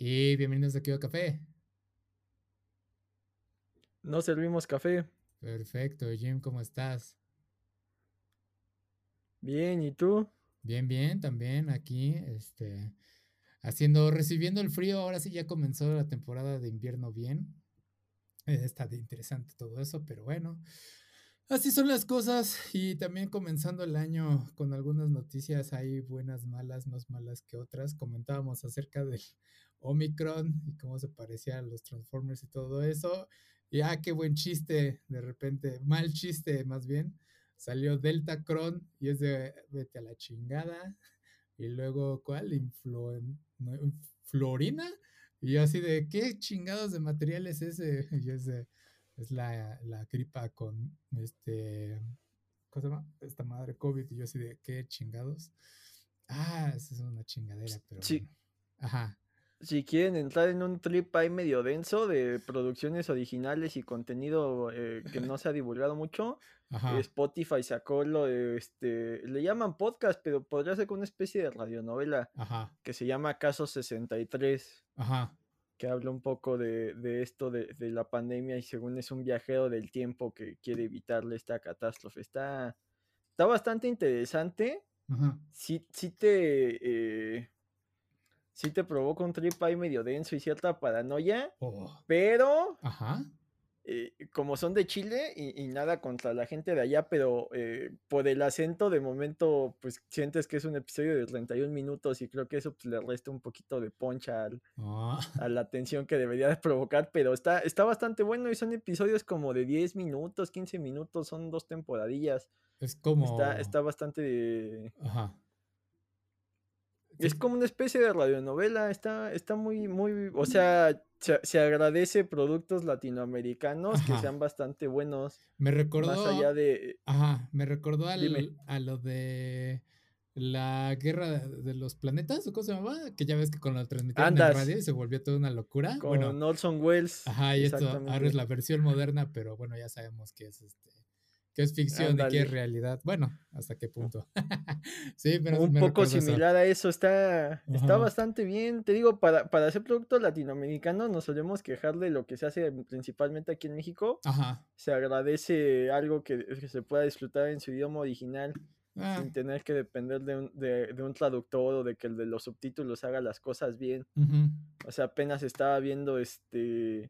Y bienvenidos aquí a Café. No servimos café. Perfecto, Jim, ¿cómo estás? Bien, ¿y tú? Bien, bien, también aquí, este, haciendo, recibiendo el frío. Ahora sí ya comenzó la temporada de invierno bien. Eh, está de interesante todo eso, pero bueno, así son las cosas. Y también comenzando el año con algunas noticias, hay buenas, malas, más malas que otras. Comentábamos acerca del Omicron y cómo se parecía a los Transformers y todo eso. Y ah, qué buen chiste, de repente, mal chiste más bien. Salió Delta Cron y es de vete a la chingada. Y luego, ¿cuál? Influen, Florina. Y yo así de, ¿qué chingados de material es ese? Y es, de, es la, la gripa con este, ¿cómo se llama? Esta madre COVID. Y yo así de, ¿qué chingados? Ah, esa es una chingadera, pero. Sí. Bueno. Ajá. Si quieren entrar en un trip ahí medio denso de producciones originales y contenido eh, que no se ha divulgado mucho, Ajá. Spotify sacó lo de, este, le llaman podcast, pero podría ser una especie de radionovela Ajá. que se llama Caso 63, Ajá. que habla un poco de, de esto de, de la pandemia y según es un viajero del tiempo que quiere evitarle esta catástrofe. Está, está bastante interesante. Ajá. Sí, sí te... eh, sí te provoca un trip ahí medio denso y cierta paranoia, Oh. pero Ajá. eh, como son de Chile y, y nada contra la gente de allá, pero eh, por el acento de momento pues sientes que es un episodio de 31 minutos y creo que eso pues, le resta un poquito de poncha al- Ah. a la atención que debería de provocar, pero está, está bastante bueno y son episodios como de 10 minutos, 15 minutos, son dos temporadillas, Es como. está, está bastante... Ajá. Es como una especie de radionovela, está, está muy, muy, o sea, se, se agradece productos latinoamericanos que sean bastante buenos, Me recordó. más allá de... Ajá, me recordó al, a lo de la guerra de los planetas, ¿o cómo se llamaba? Que ya ves que con lo transmitieron en Andas. radio y se volvió toda una locura. Con bueno, Orson Welles. ajá, y esto ahora es la versión moderna, pero bueno, ya sabemos que es este que es ficción y que Ándale. es realidad. Bueno, hasta qué punto. sí, pero Un me poco eso. similar a eso, está, está Ajá. bastante bien. Te digo, para, para hacer productos latinoamericanos nos solemos quejar de lo que se hace principalmente aquí en México. Ajá. Se agradece algo que, que se pueda disfrutar en su idioma original Ah, sin tener que depender de un, de, de un traductor o de que el de los subtítulos haga las cosas bien. O sea, apenas estaba viendo este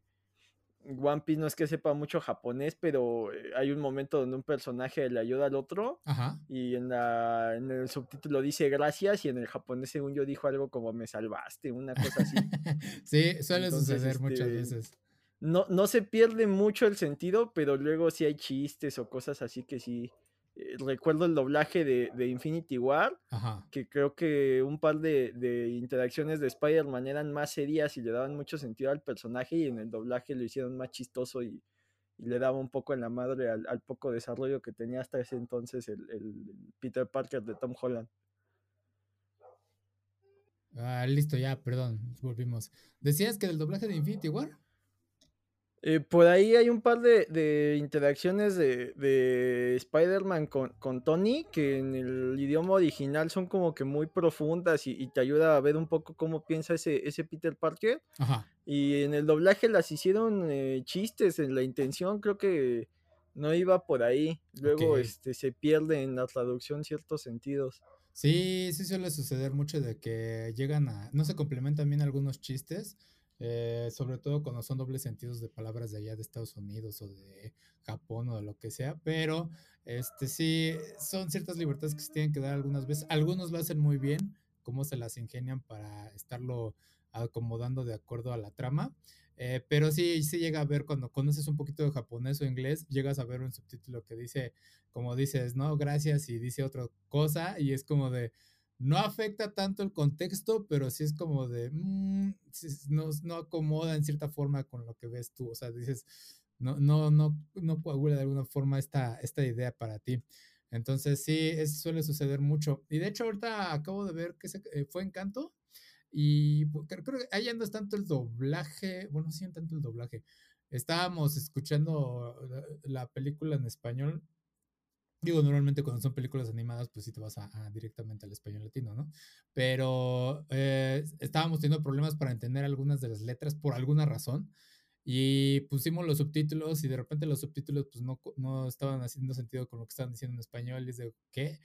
One Piece, no es que sepa mucho japonés, pero eh, hay un momento donde un personaje le ayuda al otro Ajá. y en, la, en el subtítulo dice gracias y en el japonés según yo dijo algo como me salvaste, una cosa así. sí, suele Entonces, suceder muchas este, veces. No, no se pierde mucho el sentido, pero luego sí hay chistes o cosas así que sí. Eh, recuerdo el doblaje de, de Infinity War, Ajá. que creo que un par de, de interacciones de Spider-Man eran más serias y le daban mucho sentido al personaje y en el doblaje lo hicieron más chistoso y, y le daba un poco en la madre al, al poco desarrollo que tenía hasta ese entonces el, el Peter Parker de Tom Holland. Ah, listo, ya, perdón, volvimos. ¿Decías que del doblaje de Infinity War? Eh, por ahí hay un par de, de interacciones de, de Spider-Man con, con Tony que en el idioma original son como que muy profundas y, y te ayuda a ver un poco cómo piensa ese, ese Peter Parker. Ajá. Y en el doblaje las hicieron eh, chistes, en la intención creo que no iba por ahí. Luego este, se pierde en la traducción ciertos sentidos. Sí, sí suele suceder mucho de que llegan a, no se complementan bien algunos chistes, eh, sobre todo cuando son dobles sentidos de palabras de allá de Estados Unidos o de Japón o de lo que sea, pero este sí, son ciertas libertades que se tienen que dar algunas veces. Algunos lo hacen muy bien, cómo se las ingenian para estarlo acomodando de acuerdo a la trama. eh, pero sí, sí llega a ver cuando conoces un poquito de japonés o inglés, llegas a ver un subtítulo que dice, como dices, no, gracias, y dice otra cosa, y es como de, no afecta tanto el contexto, pero sí es como de, mm, sí, no, no acomoda en cierta forma con lo que ves tú, o sea, dices, no, no, no, no coagula de alguna forma esta, esta idea para ti. Entonces sí, eso suele suceder mucho. Y de hecho ahorita acabo de ver que eh, fue Encanto y pu- creo, creo que ahí es tanto el doblaje, bueno, sí, tanto el doblaje. Estábamos escuchando la, la película en español Digo, normalmente cuando son películas animadas, pues sí te vas a, directamente al español latino, ¿no? Pero eh, estábamos teniendo problemas para entender algunas de las letras por alguna razón y pusimos los subtítulos y de repente los subtítulos pues no, no estaban haciendo sentido con lo que estaban diciendo en español y es de, ¿qué?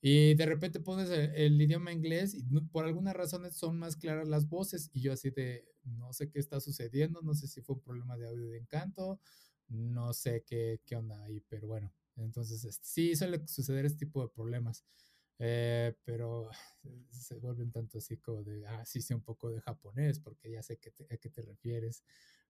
Y de repente pones el, idioma inglés y por alguna razón son más claras las voces y yo así de, no sé qué está sucediendo, no sé si fue un problema de audio de encanto, no sé qué, qué onda ahí, pero bueno, entonces este, sí suele suceder este tipo de problemas. Eh, pero se vuelven tanto así como de, ah, sí sé un poco de japonés, porque ya sé a qué te refieres.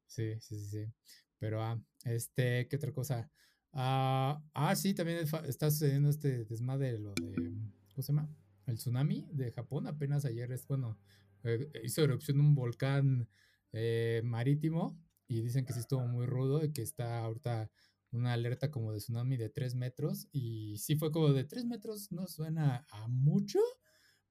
Sí, sí, sí, sí. Pero, ah, este, ¿qué otra cosa? Ah, ah, sí, también está sucediendo este desmadre, lo de, ¿cómo se llama? El tsunami de Japón, apenas ayer es, bueno, eh, hizo erupción un volcán eh, marítimo y dicen que sí estuvo muy rudo y que está ahorita una alerta como de tsunami de 3 metros y sí fue como de 3 metros, no suena a mucho,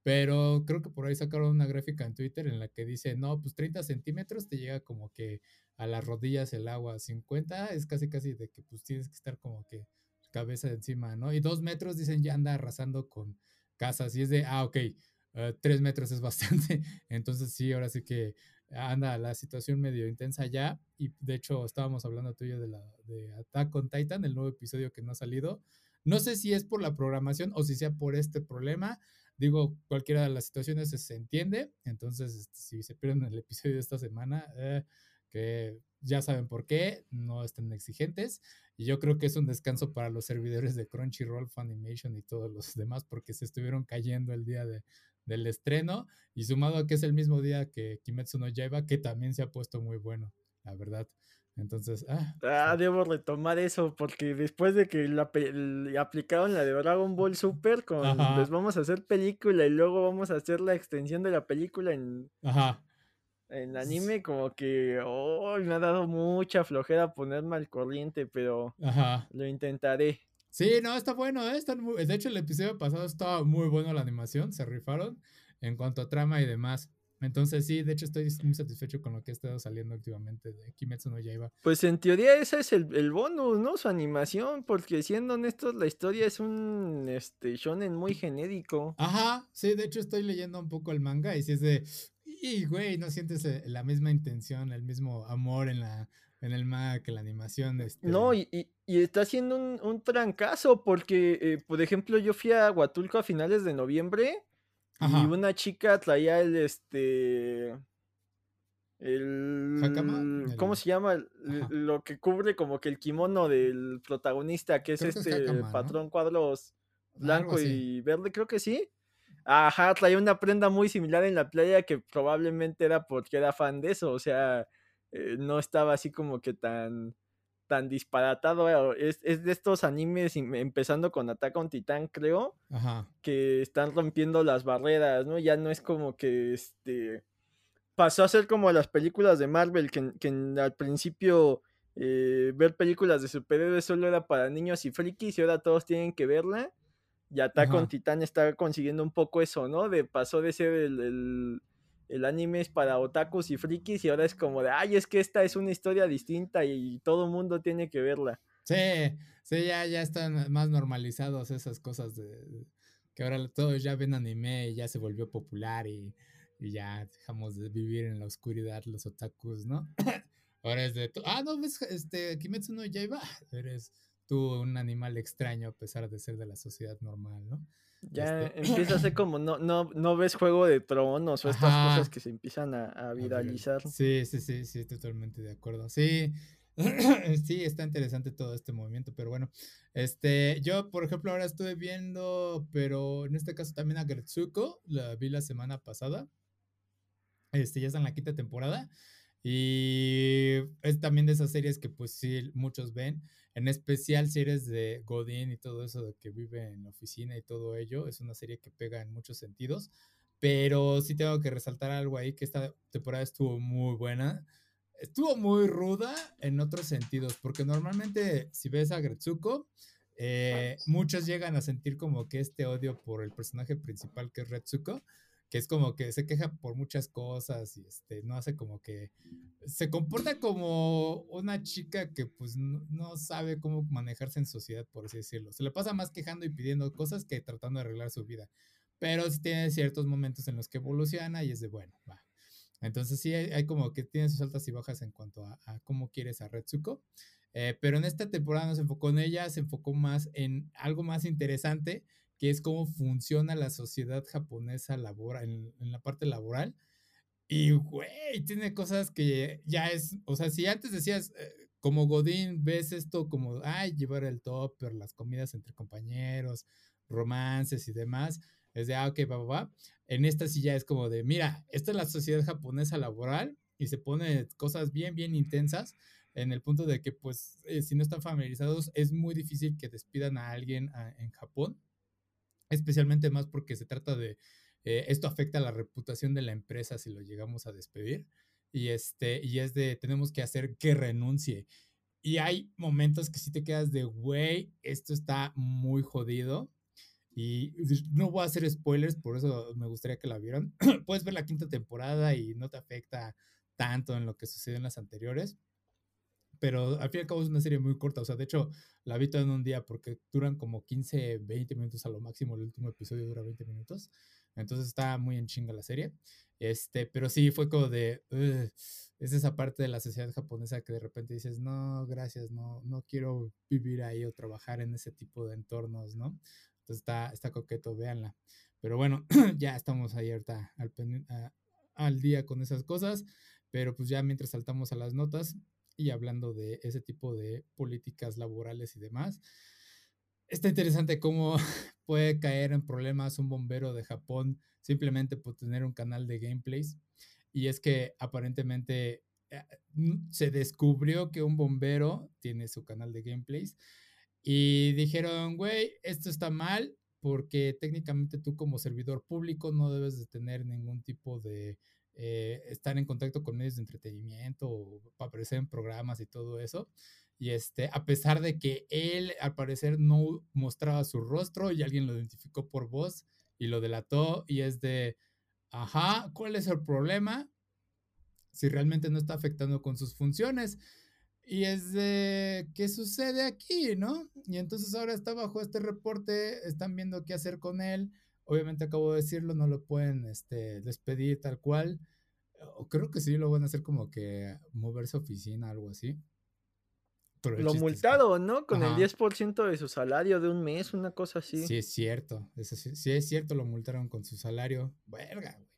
pero creo que por ahí sacaron una gráfica en Twitter en la que dice, no, pues 30 centímetros te llega como que a las rodillas el agua, 50 es casi casi de que pues tienes que estar como que cabeza encima, ¿no? Y dos metros dicen ya anda arrasando con casas y es de, ah, ok, uh, tres metros es bastante, entonces sí, ahora sí que anda la situación medio intensa ya y de hecho estábamos hablando tuyo de la de Attack on Titan, el nuevo episodio que no ha salido. No sé si es por la programación o si sea por este problema. Digo, cualquiera de las situaciones se, entiende. Entonces, este, si se pierden el episodio de esta semana, eh, que ya saben por qué, no estén exigentes. Y yo creo que es un descanso para los servidores de Crunchyroll, Funimation y todos los demás, porque se estuvieron cayendo el día de, del estreno. Y sumado a que es el mismo día que Kimetsu no Yaiba, que también se ha puesto muy bueno, la verdad. Entonces, ah, ah debo retomar eso, porque después de que la, aplicaron la de Dragon Ball Super, con les vamos a hacer película y luego vamos a hacer la extensión de la película en, Ajá en anime como que oh, me ha dado mucha flojera ponerme al corriente, pero lo intentaré. Sí, no, está bueno, ¿eh? de hecho, el episodio pasado estaba muy bueno la animación, se rifaron en cuanto a trama y demás. Entonces, sí, de hecho, estoy muy satisfecho con lo que ha estado saliendo últimamente de Kimetsu no Yaiba. Pues en teoría ese es el, el bonus, ¿no? Su animación, porque siendo honestos, la historia es un este, shonen muy genérico. Ajá, sí, de hecho, estoy leyendo un poco el manga y si es de, y, güey, no sientes eh, la misma intención, el mismo amor en la en el que la animación. Este... No, y, y, está haciendo un, un trancazo porque, eh, por ejemplo, yo fui a Huatulco a finales de noviembre y una chica traía el, este... El, ¿Cómo se llama? Lo que cubre como que el kimono del protagonista, que es este patrón cuadros blanco y verde, creo que sí. Ajá, traía una prenda muy similar en la playa que probablemente era porque era fan de eso, o sea, eh, no estaba así como que tan, tan disparatado. Es, es, de estos animes, empezando con Attack on Titan, creo, que están rompiendo las barreras, ¿no? Ya no es como que este pasó a ser como las películas de Marvel, que, que al principio eh, ver películas de superhéroes solo era para niños y frikis y ahora todos tienen que verla. Y Attack on Titan está consiguiendo un poco eso, ¿no? De pasó de ser el, el, anime es para otakus y frikis y ahora es como de, ay, es que esta es una historia distinta y todo mundo tiene que verla. Sí, sí, ya, ya están más normalizados esas cosas de que ahora todos ya ven anime y ya se volvió popular y, y ya dejamos de vivir en la oscuridad los otakus, ¿no? ahora es de, ah, no, ves, este, Kimetsu no Yaiba, eres tú un animal extraño a pesar de ser de la sociedad normal, ¿no? Ya este empieza a ser como no, no, no ves Juego de Tronos o estas cosas que se empiezan a, viralizar. Sí, sí, sí, sí, totalmente de acuerdo. Sí, sí, está interesante todo este movimiento, pero bueno, este, yo por ejemplo ahora estuve viendo, pero en este caso también a Gretsuko, la vi la semana pasada, este, ya está en la quinta temporada, y es también de esas series que pues sí, muchos ven, en especial series de Godin y todo eso de que vive en la oficina y todo ello. Es una serie que pega en muchos sentidos. Pero sí tengo que resaltar algo ahí, que esta temporada estuvo muy buena. Estuvo muy ruda en otros sentidos, porque normalmente si ves a Gretsuko, eh, muchos llegan a sentir como que este odio por el personaje principal que es Retsuko, que es como que se queja por muchas cosas y este, no hace como que se comporta como una chica que pues no, sabe cómo manejarse en sociedad, por así decirlo. Se le pasa más quejando y pidiendo cosas que tratando de arreglar su vida. Pero sí tiene ciertos momentos en los que evoluciona y es de bueno, va. Entonces sí hay, como que tiene sus altas y bajas en cuanto a, cómo quieres a Retsuko. Eh, pero en esta temporada no se enfocó en ella, se enfocó más en algo más interesante, que es cómo funciona la sociedad japonesa laboral, en, la parte laboral. Y, güey, tiene cosas que ya es, o sea, si antes decías, eh, como Godín, ves esto como, ay, llevar el topper, las comidas entre compañeros, romances y demás, es de, ah, ok, va, va, va. En esta sí ya es como de, mira, esta es la sociedad japonesa laboral y se pone cosas bien, bien intensas en el punto de que, pues, eh, si no están familiarizados, es muy difícil que despidan a alguien ah, en Japón especialmente más porque se trata de, eh, esto afecta la reputación de la empresa si lo llegamos a despedir, y, este, y es de, tenemos que hacer que renuncie. Y hay momentos que sí te quedas de, güey, esto está muy jodido. Y no voy a hacer spoilers, por eso me gustaría que la vieran. Puedes ver la quinta temporada y no te afecta tanto en lo que sucedió en las anteriores pero al fin y al cabo es una serie muy corta, o sea, de hecho la vi toda en un día porque duran como 15, 20 minutos a lo máximo, el último episodio dura 20 minutos, entonces está muy en chinga la serie, este, pero sí fue como de, es esa parte de la sociedad japonesa que de repente dices, no, gracias, no, no quiero vivir ahí o trabajar en ese tipo de entornos, ¿no? Entonces está, está coqueto, véanla. Pero bueno, ya estamos ahí ahorita al, al día con esas cosas, pero pues ya mientras saltamos a las notas, y hablando de ese tipo de políticas laborales y demás. Está interesante cómo puede caer en problemas un bombero de Japón simplemente por tener un canal de gameplays. Y es que aparentemente eh, se descubrió que un bombero tiene su canal de gameplays y dijeron, güey, esto está mal porque técnicamente tú como servidor público no debes de tener ningún tipo de eh, estar en contacto con medios de entretenimiento o aparecer en programas y todo eso. Y este, a pesar de que él al parecer no mostraba su rostro y alguien lo identificó por voz y lo delató y es de, ajá, ¿cuál es el problema? Si realmente no está afectando con sus funciones. Y es de, ¿qué sucede aquí, no? Y entonces ahora está bajo este reporte, están viendo qué hacer con él Obviamente acabo de decirlo, no lo pueden este, despedir tal cual. O creo que sí lo van a hacer como que moverse oficina, algo así. lo multado, ¿no? Con el 10% de su salario de un mes, una cosa así. Sí, es cierto. sí, es cierto, lo multaron con su salario. Verga, güey.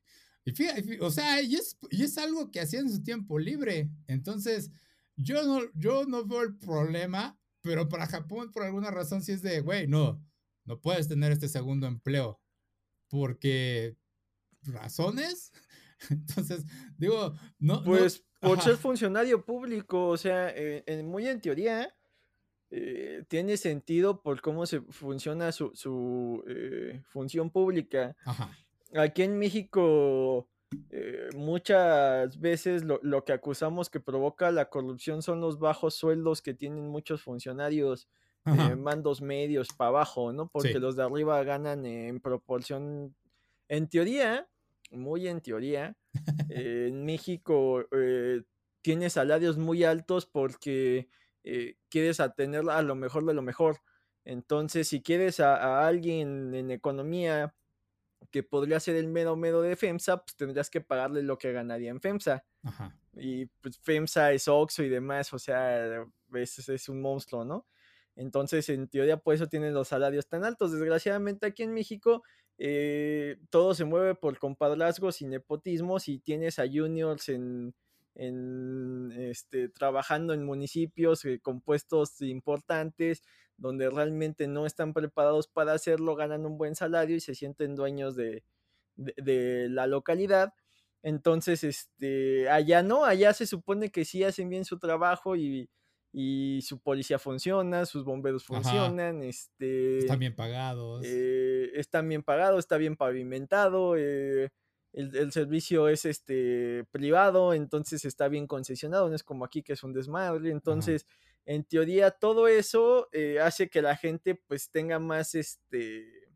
Y fíjate, o sea, y es, y es algo que hacía en su tiempo libre. Entonces, yo no, yo no veo el problema, pero para Japón, por alguna razón, sí es de, güey, no, no puedes tener este segundo empleo porque razones. Entonces, digo, no. Pues por ser funcionario público, o sea, eh, muy en teoría, eh, tiene sentido por cómo se funciona su, eh, función pública. Aquí en México, muchas veces lo, lo, que acusamos que provoca la corrupción son los bajos sueldos que tienen muchos funcionarios eh, mandos medios para abajo, ¿no? Porque los de arriba ganan en proporción, en teoría, muy en teoría, en México eh, tiene salarios muy altos porque eh, quieres tener a lo mejor de lo mejor. Entonces, si quieres a, alguien en economía que podría ser el mero mero de FEMSA, pues tendrías que pagarle lo que ganaría en FEMSA. Y pues FEMSA es Oxxo y demás, o sea, es, es un monstruo, ¿no? Entonces, en teoría, por eso tienen los salarios tan altos. Desgraciadamente, aquí en México, eh, todo se mueve por compadrazgos y nepotismos y tienes a juniors en, este, trabajando en municipios eh, con puestos importantes donde realmente no están preparados para hacerlo, ganan un buen salario y se sienten dueños de, de la localidad. Entonces, este, allá no, allá se supone que sí hacen bien su trabajo y, y su policía funciona, sus bomberos funcionan, este... Están bien pagados. Eh, están bien pagados, está bien pavimentado, eh, el, servicio es este privado, entonces está bien concesionado, no es como aquí que es un desmadre, entonces... En teoría, todo eso eh, hace que la gente pues tenga más este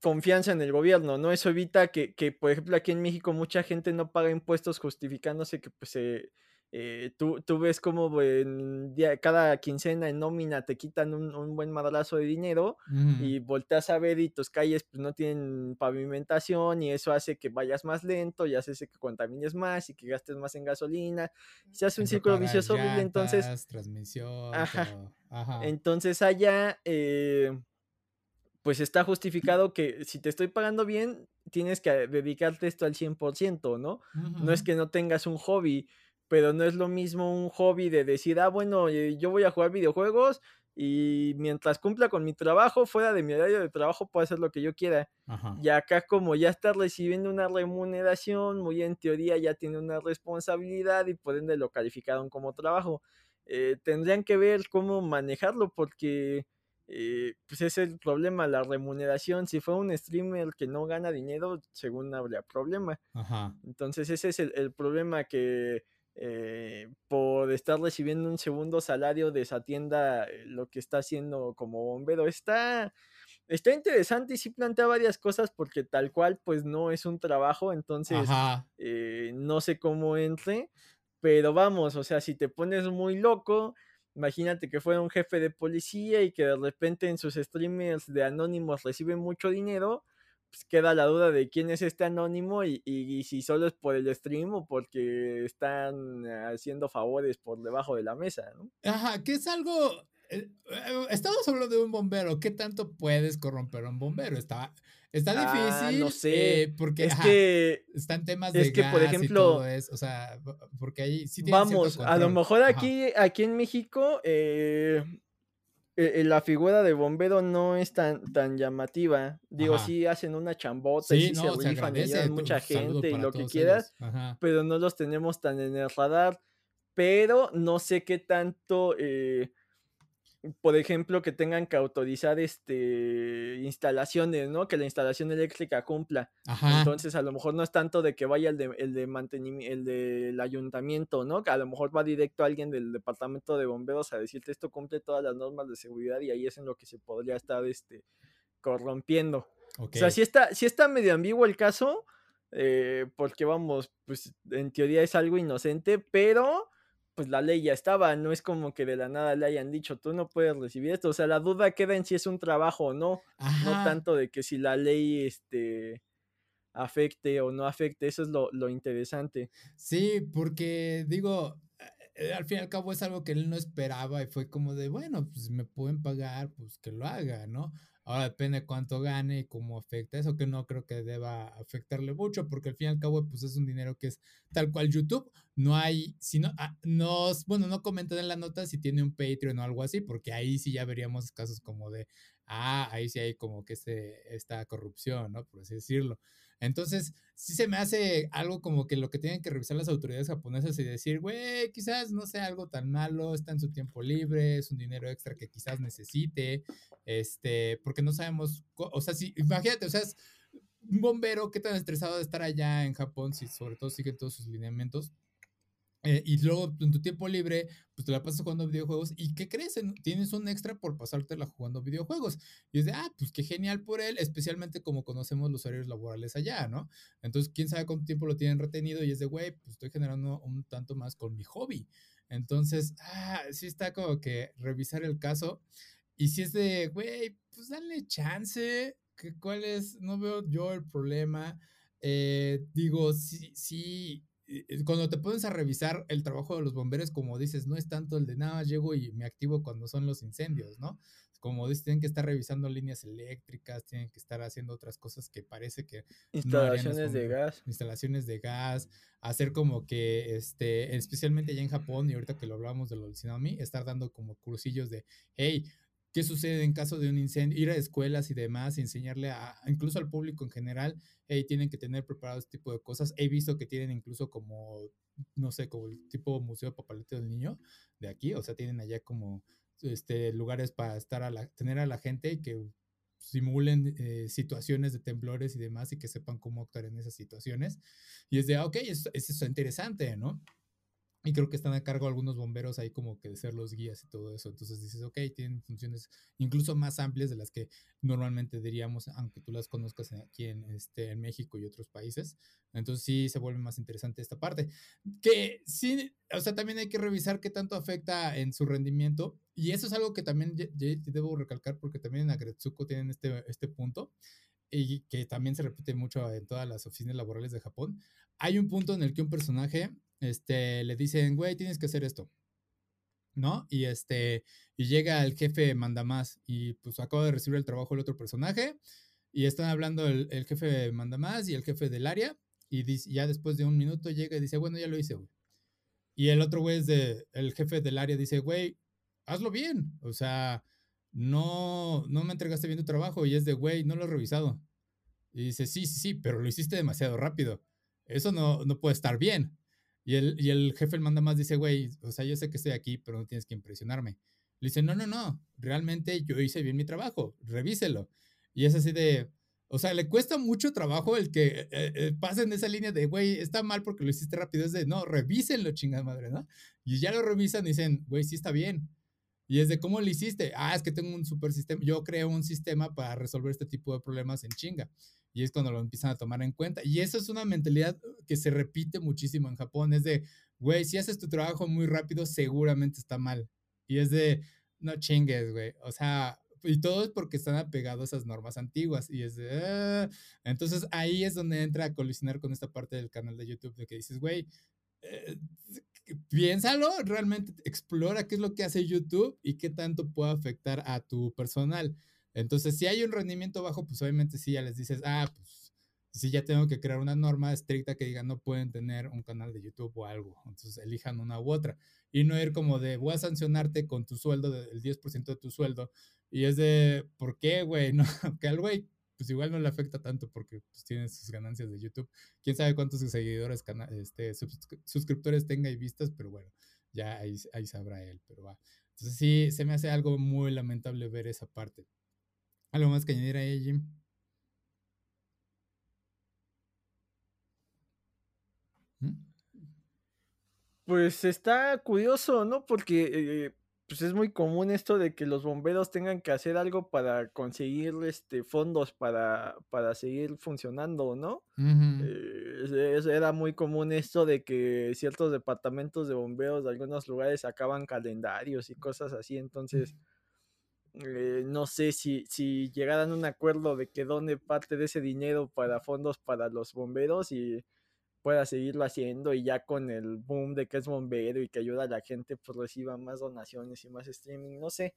confianza en el gobierno, ¿no? Eso evita que, que, por ejemplo, aquí en México mucha gente no paga impuestos justificándose que pues se eh, tú, tú, ves como en día, cada quincena en nómina te quitan un, un buen madrazo de dinero y volteas a ver y tus calles pues, no tienen pavimentación y eso hace que vayas más lento y hace que contamines más y que gastes más en gasolina. Se hace un círculo vicioso horrible, entonces... Transmisión, Entonces allá... Eh, pues está justificado que si te estoy pagando bien, tienes que dedicarte esto al 100%, ¿no? No es que no tengas un hobby, pero no es lo mismo un hobby de decir, ah, bueno, eh, yo voy a jugar videojuegos y mientras cumpla con mi trabajo, fuera de mi horario de trabajo, puedo hacer lo que yo quiera. Y acá como ya está recibiendo una remuneración, muy en teoría ya tiene una responsabilidad y por ende lo calificaron como trabajo. Eh, tendrían que ver cómo manejarlo porque eh, pues es el problema, la remuneración. Si fue un streamer que no gana dinero, según habría problema. Entonces ese es el problema que eh, por estar recibiendo un segundo salario desatienda eh, lo que está haciendo como bombero. Está, está interesante y sí plantea varias cosas porque tal cual pues no es un trabajo, entonces eh, no sé cómo entre, pero vamos, o sea, si te pones muy loco, imagínate que fuera un jefe de policía y que de repente en sus streamers de anónimos recibe mucho dinero, pues queda la duda de quién es este anónimo y, y, si solo es por el stream o porque están haciendo favores por debajo de la mesa, ¿no? Ajá, que es algo... Eh, eh, estamos hablando de un bombero, ¿qué tanto puedes corromper a un bombero? Está, está ah, difícil. no sé. Eh, porque es que están temas de es que, por ejemplo, o sea, porque ahí sí Vamos, a lo mejor aquí, aquí en México, eh, eh, eh, la figura de bombero no es tan, tan llamativa. Digo, sí hacen una chambota y sí se rifan y mucha gente y lo que quieras, pero no los tenemos tan en el radar. Pero no sé qué tanto eh, por ejemplo, que tengan que autorizar este instalaciones, ¿no? Que la instalación eléctrica cumpla. Entonces, a lo mejor no es tanto de que vaya el de, el de mantenimiento, el del ayuntamiento, ¿no? Que a lo mejor va directo alguien del departamento de bomberos a decirte esto cumple todas las normas de seguridad y ahí es en lo que se podría estar este corrompiendo. O sea, si está, si está medio ambiguo el caso, eh, porque vamos, pues en teoría es algo inocente, pero pues la ley ya estaba, no es como que de la nada le hayan dicho, tú no puedes recibir esto, o sea, la duda queda en si es un trabajo o no, no tanto de que si la ley este afecte o no afecte, eso es lo, lo interesante. Sí, porque digo, eh, al fin y al cabo es algo que él no esperaba y fue como de, bueno, pues me pueden pagar, pues que lo haga, ¿no? Ahora depende cuánto gane y cómo afecta eso, que no creo que deba afectarle mucho, porque al fin y al cabo, pues es un dinero que es tal cual YouTube. No hay, si no, ah, no, bueno, no comentan en la nota si tiene un Patreon o algo así, porque ahí sí ya veríamos casos como de, ah, ahí sí hay como que este, esta corrupción, ¿no? Por así decirlo. Entonces, sí se me hace algo como que lo que tienen que revisar las autoridades japonesas y decir, güey, quizás no sea algo tan malo, está en su tiempo libre, es un dinero extra que quizás necesite, este, porque no sabemos, o sea, si, imagínate, o sea, es un bombero, qué tan estresado de estar allá en Japón, si sobre todo sigue todos sus lineamientos, eh, y luego en tu tiempo libre, pues te la pasas jugando videojuegos. ¿Y qué crees? Tienes un extra por pasártela jugando videojuegos. Y es de, ah, pues qué genial por él, especialmente como conocemos los horarios laborales allá, ¿no? Entonces, quién sabe cuánto tiempo lo tienen retenido y es de, güey, pues estoy generando un tanto más con mi hobby. Entonces, ah, sí está como que revisar el caso. Y si es de, güey, pues dale chance. ¿Qué, ¿Cuál es? No veo yo el problema. Eh, digo, sí, sí cuando te pones a revisar el trabajo de los bomberos, como dices, no es tanto el de nada, llego y me activo cuando son los incendios, ¿no? Como dices, tienen que estar revisando líneas eléctricas, tienen que estar haciendo otras cosas que parece que... Instalaciones de gas. Instalaciones de gas, hacer como que, este, especialmente allá en Japón, y ahorita que lo hablamos de los tsunami, estar dando como cursillos de, hey, qué sucede en caso de un incendio, ir a escuelas y demás, enseñarle a, incluso al público en general, hey, tienen que tener preparado este tipo de cosas. He visto que tienen incluso como, no sé, como el tipo Museo Papalete del Niño de aquí, o sea, tienen allá como este, lugares para estar a la, tener a la gente y que simulen eh, situaciones de temblores y demás y que sepan cómo actuar en esas situaciones. Y es de, ah, ok, eso, eso es interesante, ¿no? Y creo que están a cargo algunos bomberos ahí como que de ser los guías y todo eso. Entonces dices, ok, tienen funciones incluso más amplias de las que normalmente diríamos, aunque tú las conozcas aquí en, este, en México y otros países. Entonces sí se vuelve más interesante esta parte. Que sí, o sea, también hay que revisar qué tanto afecta en su rendimiento. Y eso es algo que también debo recalcar porque también en Agretsuko tienen este, este punto y que también se repite mucho en todas las oficinas laborales de Japón. Hay un punto en el que un personaje este, le dicen, güey, tienes que hacer esto. ¿No? Y este, y llega el jefe manda más y pues acaba de recibir el trabajo el otro personaje y están hablando el, el jefe manda más y el jefe del área y ya después de un minuto llega y dice, bueno, ya lo hice, güey. Y el otro güey es de, el jefe del área dice, güey, hazlo bien. O sea, no, no me entregaste bien tu trabajo y es de, güey, no lo he revisado. Y dice, sí, sí, sí, pero lo hiciste demasiado rápido. Eso no, no puede estar bien. Y el, y el jefe el manda más dice, güey, o sea, yo sé que estoy aquí, pero no tienes que impresionarme. Le dice, no, no, no, realmente yo hice bien mi trabajo, revíselo. Y es así de, o sea, le cuesta mucho trabajo el que eh, eh, pasen esa línea de, güey, está mal porque lo hiciste rápido. Es de, no, revísenlo, chingada madre, ¿no? Y ya lo revisan y dicen, güey, sí está bien. Y es de cómo lo hiciste. Ah, es que tengo un super sistema. Yo creo un sistema para resolver este tipo de problemas en chinga. Y es cuando lo empiezan a tomar en cuenta. Y eso es una mentalidad que se repite muchísimo en Japón. Es de, güey, si haces tu trabajo muy rápido, seguramente está mal. Y es de, no chingues, güey. O sea, y todo es porque están apegados a esas normas antiguas. Y es de, ah". entonces ahí es donde entra a colisionar con esta parte del canal de YouTube de que dices, güey, eh, piénsalo, realmente explora qué es lo que hace YouTube y qué tanto puede afectar a tu personal. Entonces, si hay un rendimiento bajo, pues obviamente sí ya les dices, ah, pues sí ya tengo que crear una norma estricta que diga no pueden tener un canal de YouTube o algo. Entonces, elijan una u otra. Y no ir como de, voy a sancionarte con tu sueldo, del 10% de tu sueldo. Y es de, ¿por qué, güey? No, que al güey pues igual no le afecta tanto porque pues, tiene sus ganancias de YouTube. Quién sabe cuántos seguidores, este, suscriptores tenga y vistas, pero bueno, ya ahí, ahí sabrá él, pero va. Entonces sí, se me hace algo muy lamentable ver esa parte. ¿Algo más que añadir ahí, Jim? ¿Mm? Pues está curioso, ¿no? Porque eh, pues es muy común esto de que los bomberos tengan que hacer algo para conseguir este fondos para, para seguir funcionando, ¿no? Eh, era muy común esto de que ciertos departamentos de bomberos de algunos lugares sacaban calendarios y cosas así, entonces eh, no sé si, si llegaran a un acuerdo de que done parte de ese dinero para fondos para los bomberos y pueda seguirlo haciendo y ya con el boom de que es bombero y que ayuda a la gente, pues reciba más donaciones y más streaming, no sé.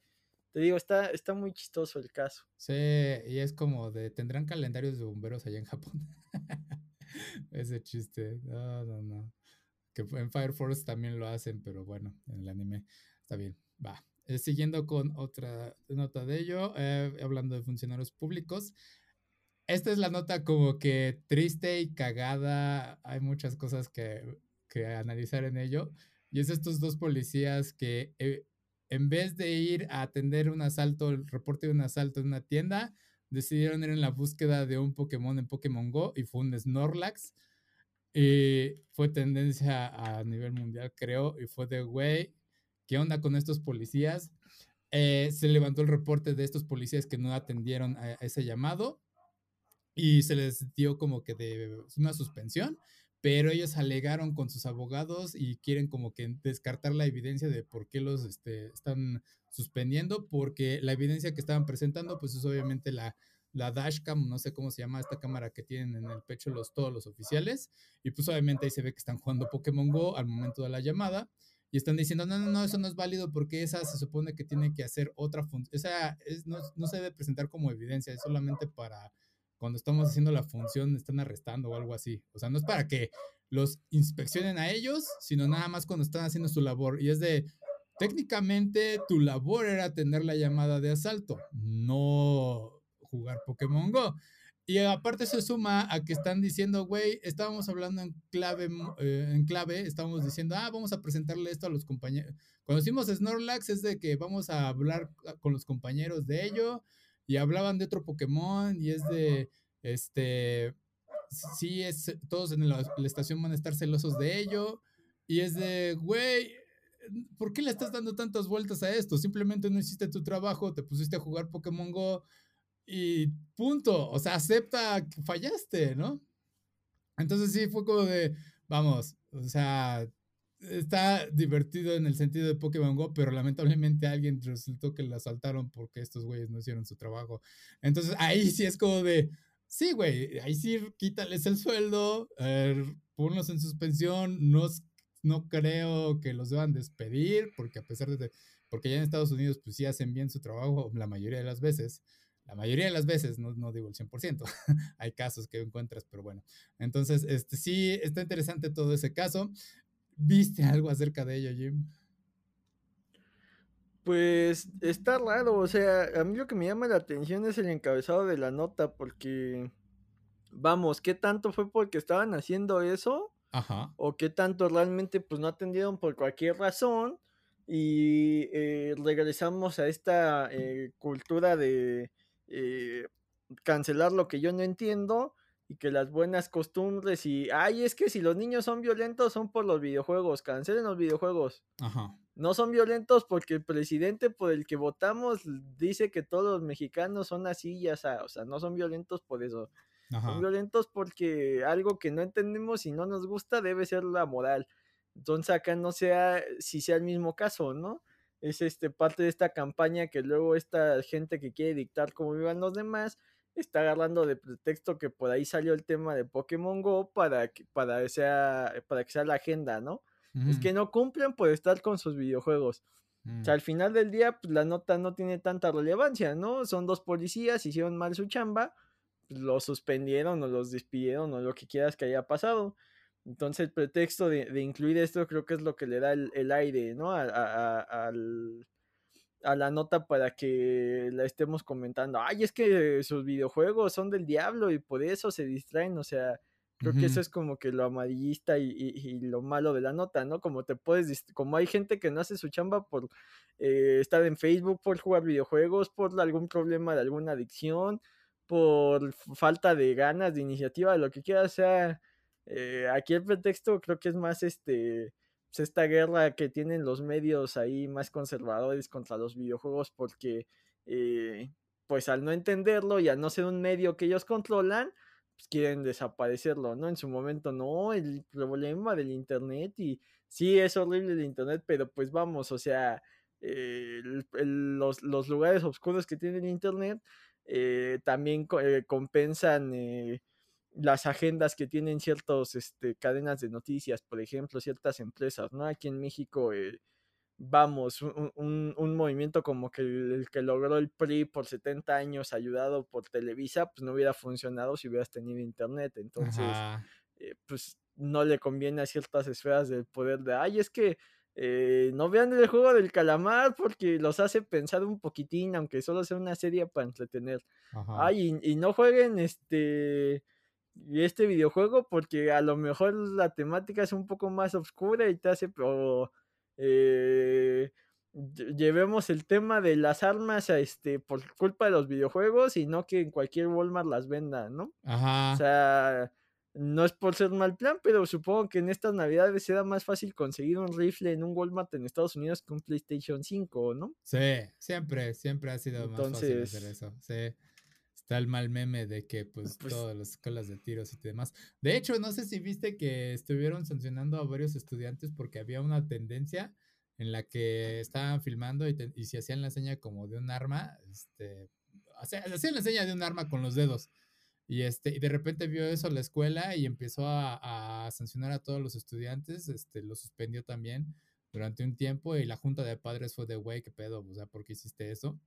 Te digo, está, está muy chistoso el caso. Sí, y es como de, ¿tendrán calendarios de bomberos allá en Japón? Ese chiste, no, no, no. Que en Fire Force también lo hacen, pero bueno, en el anime está bien, va. Eh, siguiendo con otra nota de ello, eh, hablando de funcionarios públicos, esta es la nota como que triste y cagada. Hay muchas cosas que, que analizar en ello. Y es estos dos policías que eh, en vez de ir a atender un asalto, el reporte de un asalto en una tienda, decidieron ir en la búsqueda de un Pokémon en Pokémon Go y fue un Snorlax. Y fue tendencia a nivel mundial, creo, y fue de, güey, ¿qué onda con estos policías? Eh, se levantó el reporte de estos policías que no atendieron a ese llamado y se les dio como que de una suspensión, pero ellos alegaron con sus abogados y quieren como que descartar la evidencia de por qué los este, están suspendiendo, porque la evidencia que estaban presentando pues es obviamente la, la dashcam, no sé cómo se llama esta cámara que tienen en el pecho los, todos los oficiales, y pues obviamente ahí se ve que están jugando Pokémon Go al momento de la llamada, y están diciendo, no, no, no, eso no es válido porque esa se supone que tiene que hacer otra función, esa es, no, no se debe presentar como evidencia, es solamente para cuando estamos haciendo la función están arrestando o algo así. O sea, no es para que los inspeccionen a ellos, sino nada más cuando están haciendo su labor. Y es de, técnicamente tu labor era atender la llamada de asalto, no jugar Pokémon Go. Y aparte se suma a que están diciendo, güey, estábamos hablando en clave, eh, en clave, estábamos diciendo, ah, vamos a presentarle esto a los compañeros. Cuando decimos Snorlax es de que vamos a hablar con los compañeros de ello y hablaban de otro Pokémon y es de, este, sí, es, todos en la, estación van a estar celosos de ello. Y es de, güey, ¿por qué le estás dando tantas vueltas a esto? Simplemente no hiciste tu trabajo, te pusiste a jugar Pokémon Go y punto. O sea, acepta que fallaste, ¿no? Entonces sí, fue como de, vamos, o sea, está divertido en el sentido de Pokémon Go, pero lamentablemente alguien resultó que la asaltaron porque estos güeyes no hicieron su trabajo. Entonces ahí sí es como de, sí, güey, ahí sí quítales el sueldo, eh, ponlos en suspensión, no, no creo que los deban despedir, porque a pesar de, porque ya en Estados Unidos pues sí hacen bien su trabajo la mayoría de las veces. La mayoría de las veces, no, no digo el 100%, hay casos que encuentras, pero bueno. Entonces, este, sí, está interesante todo ese caso. ¿Viste algo acerca de ello, Jim? Pues está raro, o sea, a mí lo que me llama la atención es el encabezado de la nota, porque, vamos, ¿qué tanto fue porque estaban haciendo eso? Ajá. O qué tanto realmente pues no atendieron por cualquier razón y eh, regresamos a esta eh, cultura de eh, cancelar lo que yo no entiendo y que las buenas costumbres y, ay, es que si los niños son violentos son por los videojuegos, cancelen los videojuegos. Ajá. No son violentos porque el presidente por el que votamos dice que todos los mexicanos son así, ya sea, o sea, no son violentos por eso. Son violentos porque algo que no entendemos y no nos gusta debe ser la moral. Entonces acá no sea si sea el mismo caso, ¿no? Es este parte de esta campaña que luego esta gente que quiere dictar cómo vivan los demás está agarrando de pretexto que por ahí salió el tema de Pokémon Go para que, para, sea, para que sea la agenda, ¿no? Es que no cumplen por estar con sus videojuegos. O sea, mm. al final del día, pues la nota no tiene tanta relevancia, ¿no? Son dos policías, hicieron mal su chamba, pues, los suspendieron o los despidieron o lo que quieras que haya pasado. Entonces el pretexto de, incluir esto creo que es lo que le da el, aire, ¿no? a, la nota para que la estemos comentando. Ay, es que sus videojuegos son del diablo y por eso se distraen, o sea, creo que eso es como que lo amarillista y, lo malo de la nota, ¿no? Como te puedes, como hay gente que no hace su chamba por eh, estar en Facebook, por jugar videojuegos, por algún problema de alguna adicción, por falta de ganas, de iniciativa, lo que quiera, sea, eh, aquí el pretexto creo que es más este, pues, esta guerra que tienen los medios ahí más conservadores contra los videojuegos porque, eh, pues al no entenderlo y al no ser un medio que ellos controlan, pues quieren desaparecerlo, ¿no? En su momento, no, el problema del Internet y sí, es horrible el Internet, pero pues vamos, o sea, eh, los, los, lugares oscuros que tiene el Internet eh, también eh, compensan las agendas que tienen ciertas este, cadenas de noticias, por ejemplo, ciertas empresas, ¿no? Aquí en México, vamos, un, un, movimiento como que el, que logró el PRI por 70 años, ayudado por Televisa, pues no hubiera funcionado si hubieras tenido internet. Entonces, pues no le conviene a ciertas esferas del poder de, ay, es que eh, no vean el juego del calamar porque los hace pensar un poquitín, aunque solo sea una serie para entretener. Ay, y, no jueguen este este videojuego porque a lo mejor la temática es un poco más oscura y te hace pero eh, llevemos el tema de las armas a este por culpa de los videojuegos y no que en cualquier Walmart las vendan, ¿no? Ajá. O sea, no es por ser mal plan, pero supongo que en estas navidades será más fácil conseguir un rifle en un Walmart en Estados Unidos que un PlayStation 5, ¿no? Sí, siempre, siempre ha sido más fácil hacer eso. Sí. Está el mal meme de que pues, pues todas las escuelas de tiros y demás. De hecho, no sé si viste que estuvieron sancionando a varios estudiantes porque había una tendencia en la que estaban filmando y, y si hacían la seña como de un arma, este, hacían la seña de un arma con los dedos. Y, este, y de repente vio eso la escuela y empezó a, sancionar a todos los estudiantes, este, lo suspendió también durante un tiempo y la junta de padres fue de, güey, ¿qué pedo? O sea, ¿por qué hiciste eso?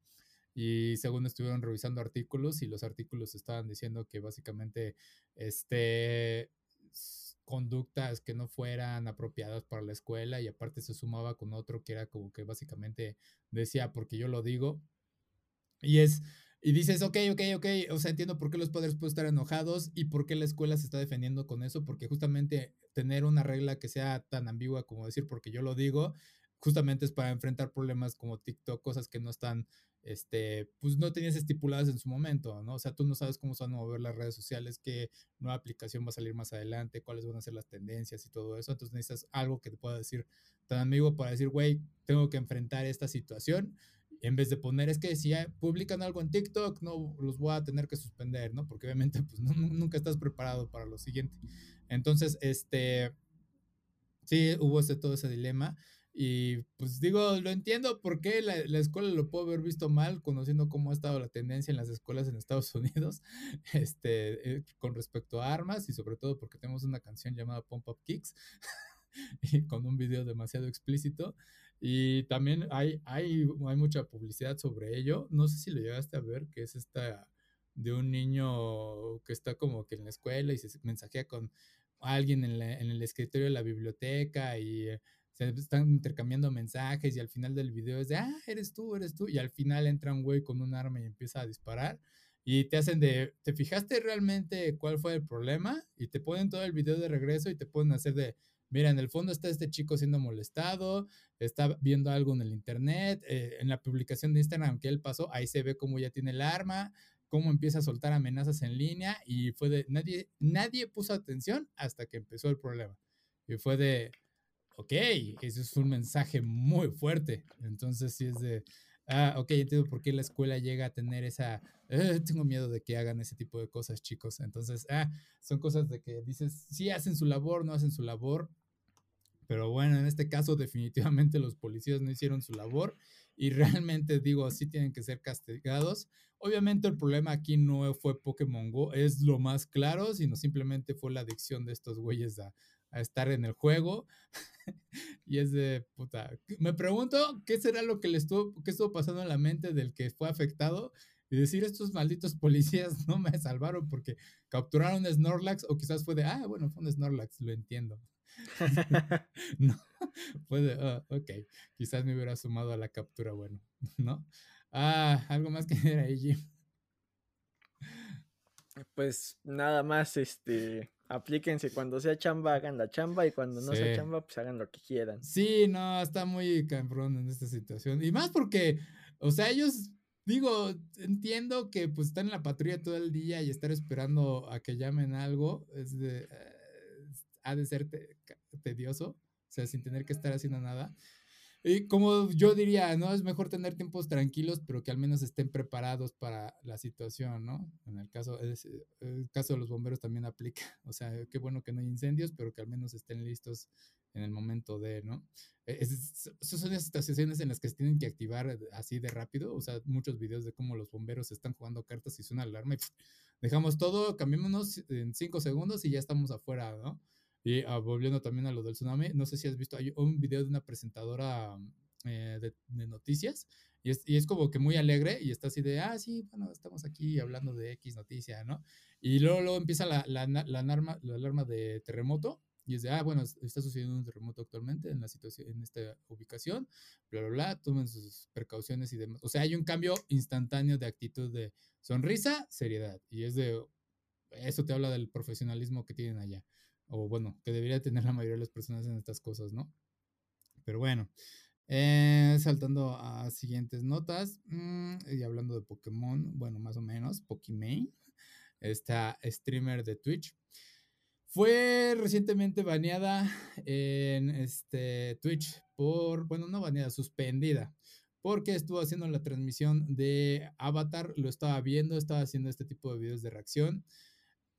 Y según estuvieron revisando artículos y los artículos estaban diciendo que básicamente, este, conductas que no fueran apropiadas para la escuela y aparte se sumaba con otro que era como que básicamente decía, porque yo lo digo. Y es, y dices, ok, ok, ok, o sea, entiendo por qué los padres pueden estar enojados y por qué la escuela se está defendiendo con eso, porque justamente tener una regla que sea tan ambigua como decir porque yo lo digo, justamente es para enfrentar problemas como TikTok, cosas que no están, este, pues no tenías estipuladas en su momento, ¿no? O sea, tú no sabes cómo se van a mover las redes sociales, qué nueva aplicación va a salir más adelante, cuáles van a ser las tendencias y todo eso. Entonces necesitas algo que te pueda decir tan amigo para decir, güey, tengo que enfrentar esta situación. En vez de poner, es que si publican algo en TikTok, no los voy a tener que suspender, ¿no? Porque obviamente, pues nunca estás preparado para lo siguiente. Entonces, este, sí, hubo ese, todo ese dilema. Y pues digo, lo entiendo porque la, la, escuela lo puedo haber visto mal, conociendo cómo ha estado la tendencia en las escuelas en Estados Unidos, este, eh, con respecto a armas y sobre todo porque tenemos una canción llamada Pump Up Kicks, y con un video demasiado explícito. Y también hay, hay, hay mucha publicidad sobre ello. No sé si lo llegaste a ver, que es esta de un niño que está como que en la escuela y se mensajea con alguien en, en el escritorio de la biblioteca y eh, se están intercambiando mensajes y al final del video es de, ah, eres tú, eres tú, y al final entra un güey con un arma y empieza a disparar y te hacen de, ¿te fijaste realmente cuál fue el problema? Y te ponen todo el video de regreso y te pueden hacer de, mira, en el fondo está este chico siendo molestado, está viendo algo en el internet, eh, en la publicación de Instagram que él pasó, ahí se ve cómo ya tiene el arma, cómo empieza a soltar amenazas en línea y fue de, nadie, nadie puso atención hasta que empezó el problema. Y fue de, ok, eso es un mensaje muy fuerte. Entonces, sí es de, ah, ok, entiendo por qué la escuela llega a tener esa, eh, tengo miedo de que hagan ese tipo de cosas, chicos. Entonces, ah, son cosas de que dices, sí hacen su labor, no hacen su labor. Pero bueno, en este caso definitivamente los policías no hicieron su labor y realmente digo, sí tienen que ser castigados. Obviamente el problema aquí no fue Pokémon Go, es lo más claro, sino simplemente fue la adicción de estos güeyes a, a estar en el juego. y es de puta. Me pregunto qué será lo que le estuvo, qué estuvo pasando en la mente del que fue afectado y decir estos malditos policías no me salvaron porque capturaron Snorlax o quizás fue de, ah, bueno, fue un Snorlax, lo entiendo. no, fue de, oh, ok, quizás me hubiera sumado a la captura, bueno, ¿no? Ah, algo más que ahí, Jim. Pues nada más, este, aplíquense cuando sea chamba, hagan la chamba y cuando no sea chamba, pues hagan lo que quieran. Sí, no, está muy cabrón en esta situación. Y más porque, o sea, ellos, digo, entiendo que pues están en la patrulla todo el día y estar esperando a que llamen algo, es de, eh, ha de ser tedioso, o sea, sin tener que estar haciendo nada. Y como yo diría, ¿no? Es mejor tener tiempos tranquilos, pero que al menos estén preparados para la situación, ¿no? En el caso, el caso de los bomberos también aplica. O sea, qué bueno que no hay incendios, pero que al menos estén listos en el momento de, ¿no? E, esas son las situaciones en las que se tienen que activar así de rápido. O sea, muchos videos de cómo los bomberos están jugando cartas y suena la alarma y dejamos todo, cambiémonos en cinco segundos y ya estamos afuera, ¿no? Y ah, volviendo también a lo del tsunami, no sé si has visto, hay un video de una presentadora eh, de, noticias y es, y es, como que muy alegre y está así de, ah, sí, bueno, estamos aquí hablando de X noticia, ¿no? Y luego, luego empieza la, la, la, alarma, la alarma de terremoto y es de, ah, bueno, está sucediendo un terremoto actualmente en la situación, en esta ubicación, bla, bla, bla, tomen sus precauciones y demás. O sea, hay un cambio instantáneo de actitud de sonrisa, seriedad. Y es de, eso te habla del profesionalismo que tienen allá o bueno, que debería tener la mayoría de las personas en estas cosas, ¿no? Pero bueno, eh, saltando a siguientes notas mm, y hablando de Pokémon, bueno, más o menos, Pokimane, esta streamer de Twitch, fue recientemente baneada en este Twitch por, bueno, no baneada, suspendida, porque estuvo haciendo la transmisión de Avatar, lo estaba viendo, estaba haciendo este tipo de videos de reacción.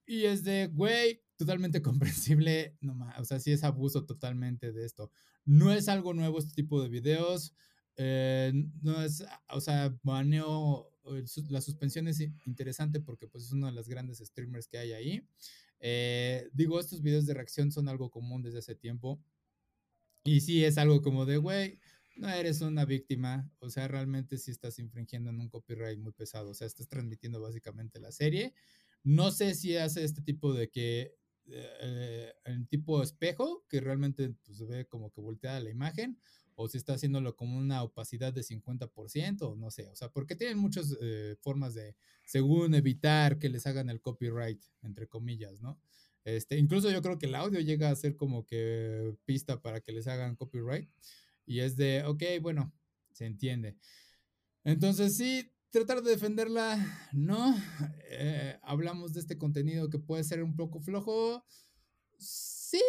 Y es de, güey, totalmente comprensible, no más, o sea, sí es abuso totalmente de esto. No es algo nuevo este tipo de videos, eh, no es, o sea, baneo, la suspensión es interesante porque pues es uno de los grandes streamers que hay ahí. Eh, digo, estos videos de reacción son algo común desde hace tiempo. Y sí es algo como de, güey, no eres una víctima, o sea, realmente sí estás infringiendo en un copyright muy pesado, o sea, estás transmitiendo básicamente la serie. No sé si hace este tipo de que eh, en tipo espejo, que realmente pues, se ve como que volteada la imagen, o si está haciéndolo como una opacidad de 50%, no sé, o sea, porque tienen muchas eh, formas de, según evitar que les hagan el copyright, entre comillas, ¿no? Este, incluso yo creo que el audio llega a ser como que pista para que les hagan copyright. Y es de, ok, bueno, se entiende. Entonces sí, tratar de defenderla, no. Eh, hablamos de este contenido que puede ser un poco flojo. Sí,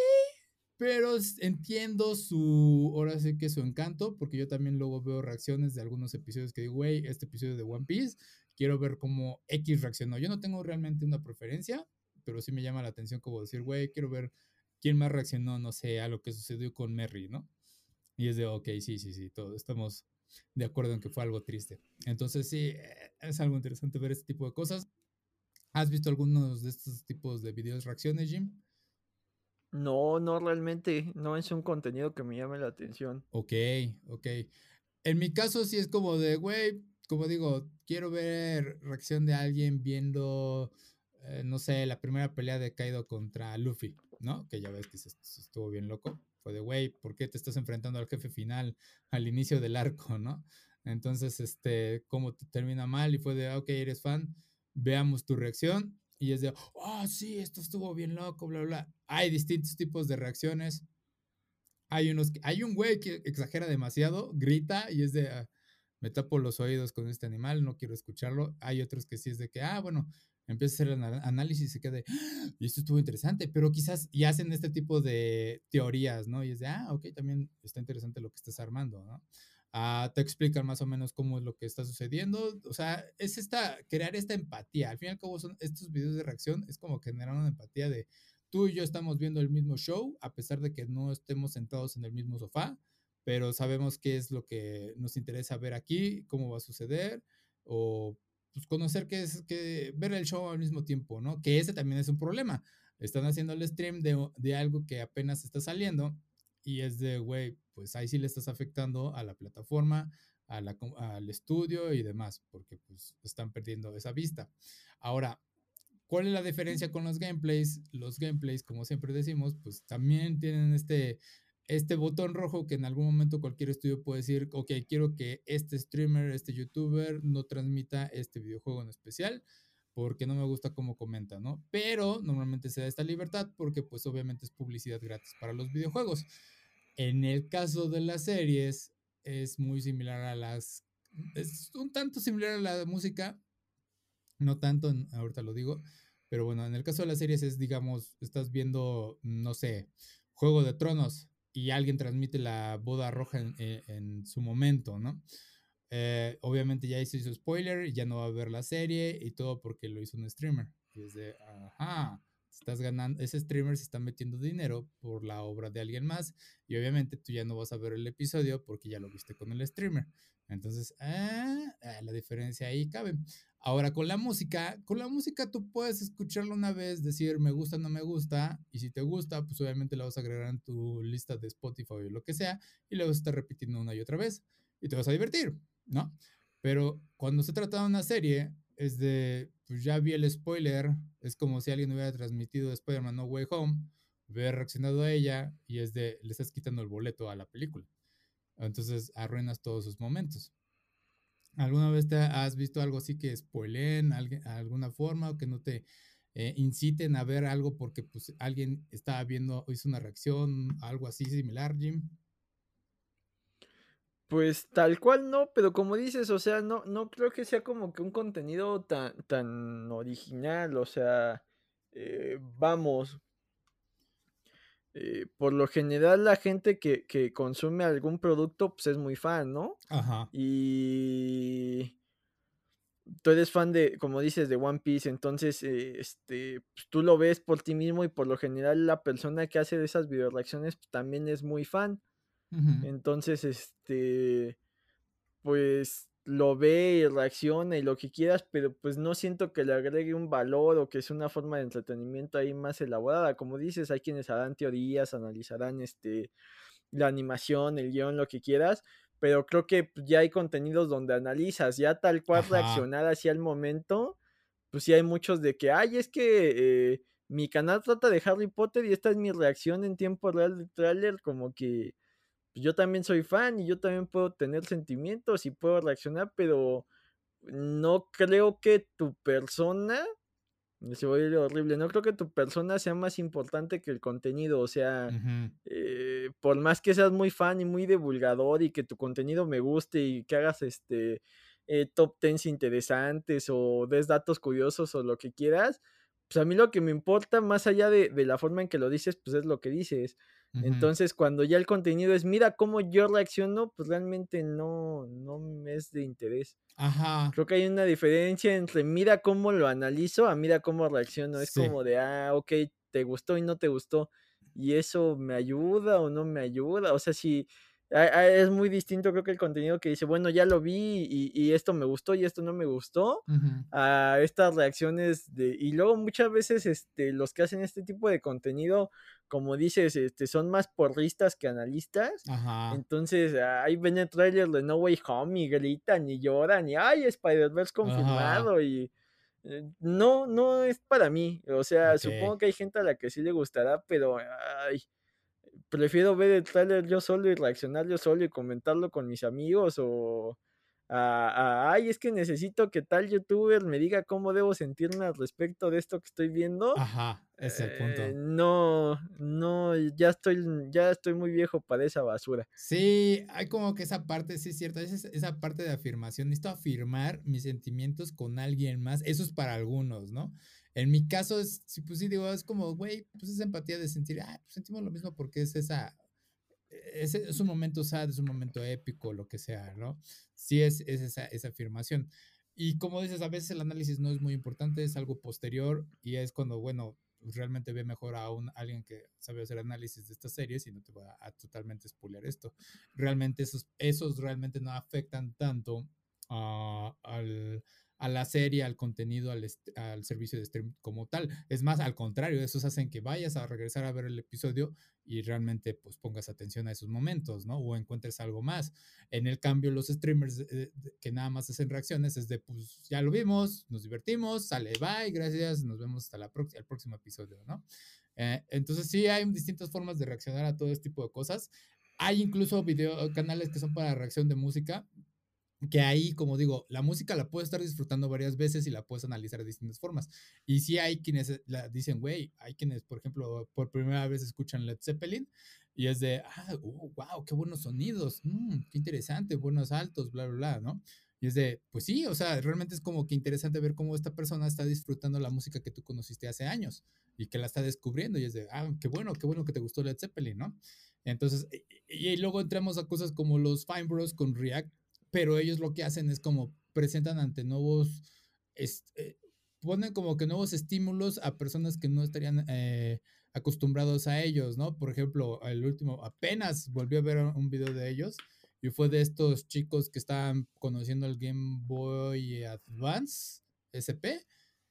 pero entiendo su, ahora sí que su encanto, porque yo también luego veo reacciones de algunos episodios que digo, güey, este episodio de One Piece, quiero ver cómo X reaccionó. Yo no tengo realmente una preferencia, pero sí me llama la atención como decir, güey, quiero ver quién más reaccionó, no sé, a lo que sucedió con Merry, ¿no? Y es de, ok, sí, sí, sí, todos estamos de acuerdo en que fue algo triste. Entonces sí, eh, es algo interesante ver este tipo de cosas. ¿Has visto algunos de estos tipos de videos reacciones, Jim? No, no realmente, no es un contenido que me llame la atención. Ok, ok. En mi caso sí es como de, güey, como digo, quiero ver reacción de alguien viendo, eh, no sé, la primera pelea de Kaido contra Luffy, ¿no? Que ya ves que se estuvo bien loco. Fue de, güey, ¿por qué te estás enfrentando al jefe final al inicio del arco, no? Entonces, este, ¿cómo te termina mal? Y fue de, ok, eres fan, veamos tu reacción. Y es de, oh, sí, esto estuvo bien loco, bla, bla. Hay distintos tipos de reacciones. Hay unos, hay un güey que exagera demasiado, grita y es de, ah, me tapo los oídos con este animal, no quiero escucharlo. Hay otros que sí es de que, ah, bueno, empieza a hacer el análisis y se queda de, ¡Ah! y esto estuvo interesante, pero quizás y hacen este tipo de teorías, ¿no? Y es de, ah, ok, también está interesante lo que estás armando, ¿no? Ah, te explican más o menos cómo es lo que está sucediendo, o sea, es esta, crear esta empatía, al fin y al cabo son estos videos de reacción, es como generar una empatía de tú y yo estamos viendo el mismo show, a pesar de que no estemos sentados en el mismo sofá, pero sabemos qué es lo que nos interesa ver aquí, cómo va a suceder, o pues, conocer qué es, que ver el show al mismo tiempo, ¿no? Que ese también es un problema. Están haciendo el stream de, de algo que apenas está saliendo y es de, güey, pues ahí sí le estás afectando a la plataforma, a la, al estudio y demás, porque pues están perdiendo esa vista. Ahora, ¿cuál es la diferencia con los gameplays? Los gameplays, como siempre decimos, pues también tienen este este botón rojo que en algún momento cualquier estudio puede decir, ok, quiero que este streamer, este youtuber no transmita este videojuego en especial porque no me gusta cómo comenta, ¿no? Pero normalmente se da esta libertad porque pues obviamente es publicidad gratis para los videojuegos. En el caso de las series es muy similar a las... Es un tanto similar a la música, no tanto, ahorita lo digo, pero bueno, en el caso de las series es, digamos, estás viendo, no sé, Juego de Tronos, y alguien transmite la boda roja en, eh, su momento, ¿no? Eh, obviamente ya hizo su spoiler ya no va a ver la serie y todo porque lo hizo un streamer. Y es de, ajá, estás ganando, ese streamer se está metiendo dinero por la obra de alguien más y obviamente tú ya no vas a ver el episodio porque ya lo viste con el streamer. Entonces, ah, ah, la diferencia ahí cabe. Ahora, con la música, con la música tú puedes escucharla una vez, decir me gusta, no me gusta, y si te gusta, pues obviamente la vas a agregar en tu lista de Spotify o lo que sea, y la vas a estar repitiendo una y otra vez, y te vas a divertir, ¿no? Pero cuando se trata de una serie, es de, pues ya vi el spoiler, es como si alguien hubiera transmitido Spider-Man No Way Home, hubiera reaccionado a ella, y es de, le estás quitando el boleto a la película. Entonces arruinas todos sus momentos. ¿Alguna vez te has visto algo así que spoileen alguna forma o que no te eh, inciten a ver algo porque pues alguien estaba viendo, hizo una reacción, algo así similar, Jim? Pues tal cual no, pero como dices, o sea, no, no creo que sea como que un contenido tan, tan original, o sea, eh, vamos, eh, por lo general la gente que, consume algún producto pues es muy fan, ¿no? Ajá. Y tú eres fan de, como dices, de One Piece, entonces eh, este, pues, tú lo ves por ti mismo y por lo general la persona que hace esas video reacciones pues, también es muy fan. Entonces, este, pues lo ve y reacciona y lo que quieras, pero pues no siento que le agregue un valor o que es una forma de entretenimiento ahí más elaborada. Como dices, hay quienes harán teorías, analizarán este la animación, el guion, lo que quieras, pero creo que pues, ya hay contenidos donde analizas, ya tal cual reaccionar así al momento, pues sí hay muchos de que, ay, es que eh, mi canal trata de Harry Potter y esta es mi reacción en tiempo real del trailer, como que pues, yo también soy fan y yo también puedo tener sentimientos y puedo reaccionar, pero no creo que tu persona Se vuelve horrible. No creo que tu persona sea más importante que el contenido. O sea, eh, por más que seas muy fan y muy divulgador y que tu contenido me guste y que hagas este eh, top tens interesantes o des datos curiosos o lo que quieras, pues a mí lo que me importa, más allá de, de la forma en que lo dices, pues es lo que dices. Entonces, cuando ya el contenido es, mira cómo yo reacciono, pues realmente no, no me es de interés. Ajá. Creo que hay una diferencia entre mira cómo lo analizo a mira cómo reacciono. Es Sí. como de, ah, okey, te gustó y no te gustó. ¿Y eso me ayuda o no me ayuda? O sea, ah, es muy distinto, creo que el contenido que dice, bueno, ya lo vi y y esto me gustó y esto no me gustó, a estas reacciones de y luego muchas veces, este, los que hacen este tipo de contenido, como dices, este, son más porristas que analistas. Ajá. Entonces, ahí ven el tráiler de No Way Home y gritan y lloran y, ay, Spider-Verse Ajá. confirmado y, eh, no, no es para mí. O sea, supongo que hay gente a la que sí le gustará, pero, ay, prefiero ver el tráiler yo solo y reaccionar yo solo y comentarlo con mis amigos o a a, ay, es que necesito que tal youtuber me diga cómo debo sentirme al respecto de esto que estoy viendo. Ajá, es el Eh, punto. no, no, ya estoy ya estoy muy viejo para esa basura. Sí, hay como que esa parte, sí es cierto, esa esa parte de afirmación, necesito afirmar mis sentimientos con alguien más, eso es para algunos, ¿no? En mi caso es, sí, pues sí, digo, es como, güey, pues esa empatía de sentir, ah, pues sentimos lo mismo porque es esa, es es un momento sad, es un momento épico, lo que sea, ¿no? Sí es es esa esa afirmación. Y como dices, a veces el análisis no es muy importante, es algo posterior y es cuando, bueno, realmente ve mejor a un alguien que sabe hacer análisis de estas series y no te va a totalmente espolear esto. Realmente esos esos realmente no afectan tanto a al a la serie, al contenido, al servicio de stream como tal. Es más, al contrario, esos hacen que vayas a regresar a ver el episodio y realmente, pues, pongas atención a esos momentos, ¿no? O encuentres algo más. En el cambio, los streamers, que nada más hacen reacciones es de, pues, ya lo vimos, nos divertimos, sale, bye, gracias, nos vemos hasta la el próximo episodio, ¿no? Eh, entonces sí hay distintas formas de reaccionar a todo este tipo de cosas. Hay incluso video canales que son para reacción de música, que ahí, como digo, la música la puedes estar disfrutando varias veces y la puedes analizar de distintas formas. Y sí hay quienes la dicen, güey, hay quienes, por ejemplo, por primera vez escuchan Led Zeppelin y es de, ah, uh, wow, qué buenos sonidos, mm, qué interesante, buenos altos, bla, bla, bla, ¿no? Y es de, pues sí, o sea, realmente es como que interesante ver cómo esta persona está disfrutando la música que tú conociste hace años y que la está descubriendo y es de, ah, qué bueno, qué bueno que te gustó Led Zeppelin, ¿no? Entonces, y, y luego entramos a cosas como los Fine Bros con React, pero ellos lo que hacen es como presentan ante nuevos, este, ponen como que nuevos estímulos a personas que no estarían eh, acostumbrados a ellos, ¿no? Por ejemplo, el último, apenas volví a ver un video de ellos y fue de estos chicos que estaban conociendo el Game Boy Advance SP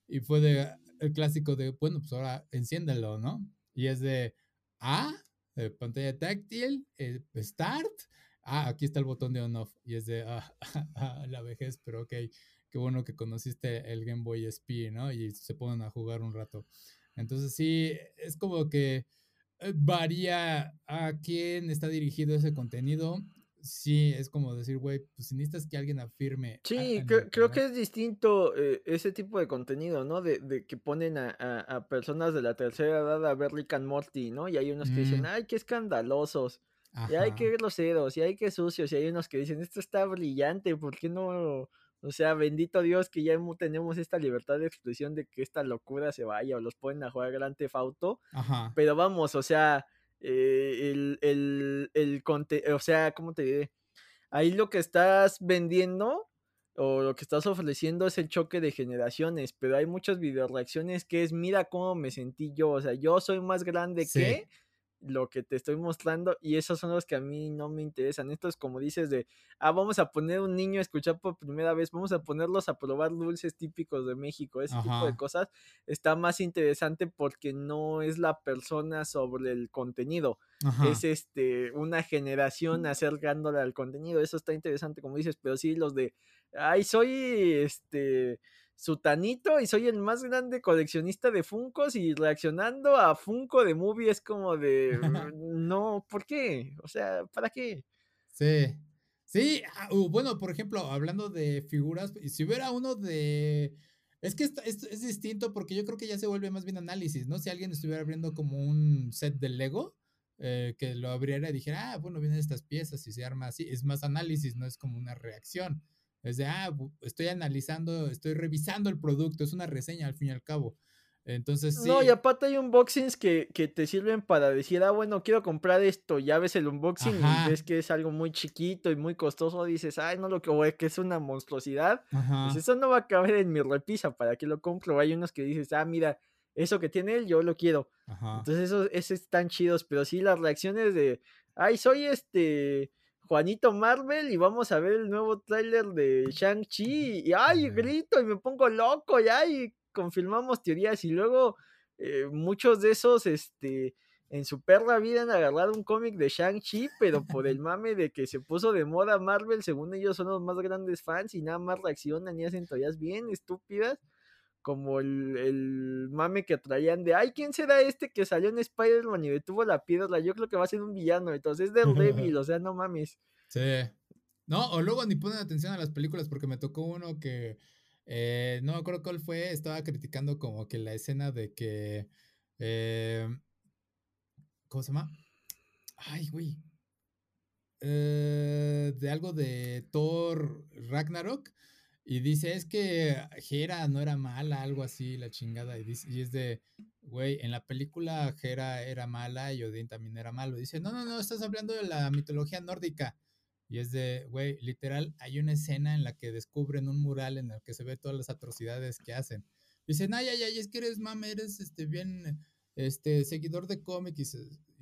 y fue de el clásico de, bueno, pues ahora enciéndelo, ¿no? Y es de, ah, pantalla táctil, eh, start, ah, aquí está el botón de on-off. Y es de, ah, la vejez, pero ok, qué bueno que conociste el Game Boy SP, ¿no? Y se ponen a jugar un rato. Entonces sí, es como que eh, varía a quién está dirigido ese contenido. Sí, es como decir, güey, pues si necesitas que alguien afirme Sí, creo que es distinto, eh, ese tipo de contenido, ¿no? De de que ponen a a a personas de la tercera edad a ver Rick and Morty, ¿no? Y hay unos que dicen: Mm, "Ay, qué escandalosos, y ay, ajá, qué groseros, y ay, qué sucios", y hay unos que dicen: "Esto está brillante, ¿por qué no?". O sea, bendito Dios que ya tenemos esta libertad de expresión de que esta locura se vaya, o los ponen a jugar Grand Theft Auto, ajá, pero vamos, o sea, eh, el el el conte o sea, ¿cómo te diré? Ahí lo que estás vendiendo o lo que estás ofreciendo es el choque de generaciones, pero hay muchas videoreacciones que es: "Mira cómo me sentí yo", o sea, yo soy más grande sí, que lo que te estoy mostrando y esos son los que a mí no me interesan. Esto es como dices de, ah, vamos a poner un niño a escuchar por primera vez, vamos a ponerlos a probar dulces típicos de México, ese tipo de cosas está más interesante porque no es la persona sobre el contenido, es este una generación acercándola al contenido, eso está interesante como dices, pero sí los de, ay, soy este sutanito y soy el más grande coleccionista de Funkos y reaccionando a Funko de Movie es como de, no, ¿por qué? O sea, ¿para qué? Sí. Sí, ah, uh, bueno, por ejemplo, hablando de figuras, y si hubiera uno de Es que es, es, distinto porque yo creo que ya se vuelve más bien análisis, ¿no? Si alguien estuviera abriendo como un set de Lego, eh, que lo abriera y dijera, ah, bueno, vienen estas piezas y se arma así, es más análisis, no es como una reacción. Es de, ah, estoy analizando, estoy revisando el producto, es una reseña al fin y al cabo. Entonces, sí. No, y aparte hay unboxings que, que te sirven para decir, ah, bueno, quiero comprar esto. Ya ves el unboxing y ves que es algo muy chiquito y muy costoso. Dices, ay, no lo que, que es una monstruosidad. Pues eso no va a caber en mi repisa, ¿para qué lo compro? Hay unos que dices, ah, mira, eso que tiene él, yo lo quiero. Entonces, esos, esos están chidos, pero sí, las reacciones de, ay, soy este. Juanito Marvel y vamos a ver el nuevo tráiler de Shang-Chi y ay, grito y me pongo loco y ay, confirmamos teorías y luego eh, muchos de esos, este, en su perra vida han agarrado un cómic de Shang-Chi, pero por el mame de que se puso de moda Marvel, según ellos son los más grandes fans y nada más reaccionan y hacen teorías bien estúpidas, como el, el mame que traían de, ay, ¿quién será este que salió en Spider-Man y detuvo la piedra? Yo creo que va a ser un villano, entonces es del débil, o sea, no mames. Sí. No, o luego ni ponen atención a las películas porque me tocó uno que eh, no me acuerdo cuál fue, estaba criticando como que la escena de que... Eh, ¿Cómo se llama? Ay, güey. Eh, de algo de Thor Ragnarok. Y dice, es que Hera no era mala, algo así, la chingada. Y, dice, y es de, güey, en la película Hera era mala y Odín también era malo. dice, no, no, no, estás hablando de la mitología nórdica. Y es de, güey, literal, hay una escena en la que descubren un mural en el que se ve todas las atrocidades que hacen. Dicen, ay, ay, ay, es que eres mame, eres este, bien, este, seguidor de cómics.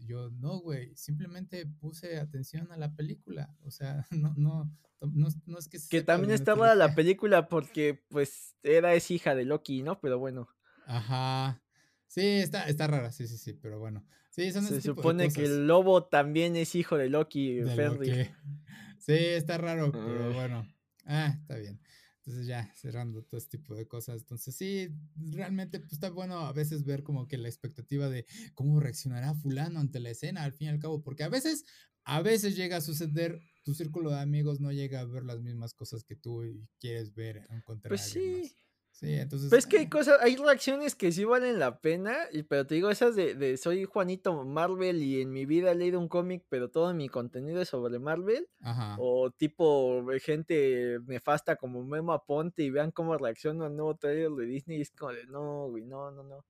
Yo, no, güey, simplemente puse atención a la película. O sea, no, no, no, no es que... Que también está rara la película porque, pues, era es hija de Loki, ¿no? Pero bueno. Ajá. Sí, está, está rara, sí, sí, sí, pero bueno. Sí, Se supone que el lobo también es hijo de Loki, de Sí, está raro, pero bueno. Ah, está bien. Entonces ya, cerrando todo este tipo de cosas. Entonces sí, realmente pues, está bueno a veces ver como que la expectativa de cómo reaccionará fulano ante la escena, al fin y al cabo, porque a veces, a veces llega a suceder, tu círculo de amigos no llega a ver las mismas cosas que tú y quieres ver, encontrar pues sí. Sí, entonces. Pues que hay cosas, hay reacciones que sí valen la pena, y, pero te digo, esas de, de soy Juanito Marvel y en mi vida he leído un cómic, pero todo mi contenido es sobre Marvel. O tipo gente nefasta como Memo Aponte y vean cómo reacciona al nuevo trailer de Disney. Y es como de no, güey, no, no, no.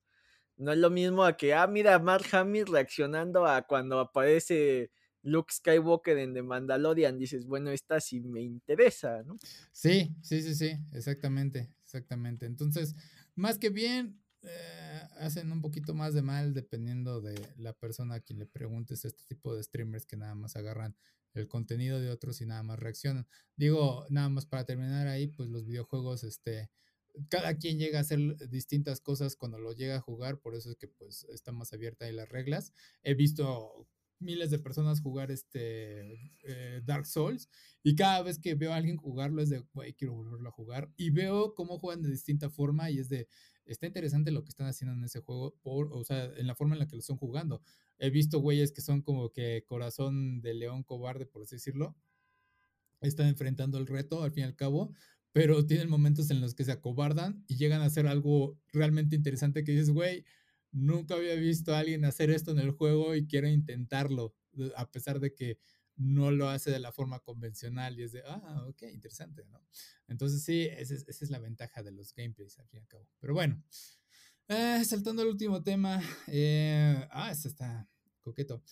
No es lo mismo a que, ah, mira, Mark Hamill reaccionando a cuando aparece Luke Skywalker en The Mandalorian. Dices, bueno, esta sí me interesa, ¿no? Sí, sí, sí, sí, exactamente. Exactamente. Entonces, más que bien, eh, hacen un poquito más de mal dependiendo de la persona a quien le preguntes este tipo de streamers que nada más agarran el contenido de otros y nada más reaccionan. Digo, nada más para terminar ahí, pues los videojuegos, este, cada quien llega a hacer distintas cosas cuando lo llega a jugar, por eso es que pues está más abierta ahí las reglas. He visto miles de personas jugar este eh, Dark Souls y cada vez que veo a alguien jugarlo es de, güey, quiero volverlo a jugar y veo cómo juegan de distinta forma y es de, está interesante lo que están haciendo en ese juego, por, o sea, en la forma en la que lo están jugando. He visto güeyes que son como que corazón de león cobarde, por así decirlo. Están enfrentando el reto al fin y al cabo, pero tienen momentos en los que se acobardan y llegan a hacer algo realmente interesante que dices, güey, nunca había visto a alguien hacer esto en el juego y quiero intentarlo, a pesar de que no lo hace de la forma convencional y es de, ah, ok, interesante, ¿no? Entonces sí, esa es, la ventaja de los gameplays, al fin y al cabo. Pero bueno, eh, saltando al último tema, eh, ah, este está coqueto.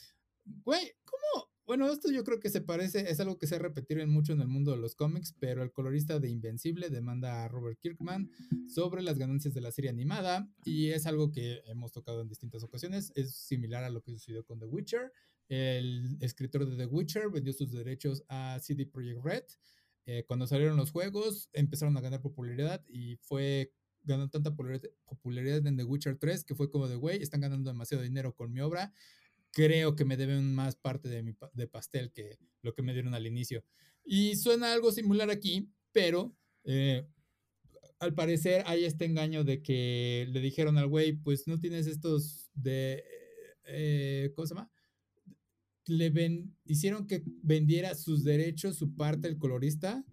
Güey, ¿cómo? Bueno, esto yo creo que se parece, es algo que se ha repetido mucho en el mundo de los cómics, pero el colorista de Invencible demanda a Robert Kirkman sobre las ganancias de la serie animada y es algo que hemos tocado en distintas ocasiones, es similar a lo que sucedió con The Witcher. El escritor de The Witcher vendió sus derechos a CD Projekt Red. Eh, cuando salieron los juegos empezaron a ganar popularidad y fue ganando tanta popularidad en The Witcher 3 que fue como de, güey, están ganando demasiado dinero con mi obra creo que me deben más parte de mi de pastel que lo que me dieron al inicio. Y suena algo similar aquí, pero eh, al parecer hay este engaño de que le dijeron al güey, pues no tienes estos de, eh, ¿cómo se llama? Le ven, hicieron que vendiera sus derechos, su parte, el colorista,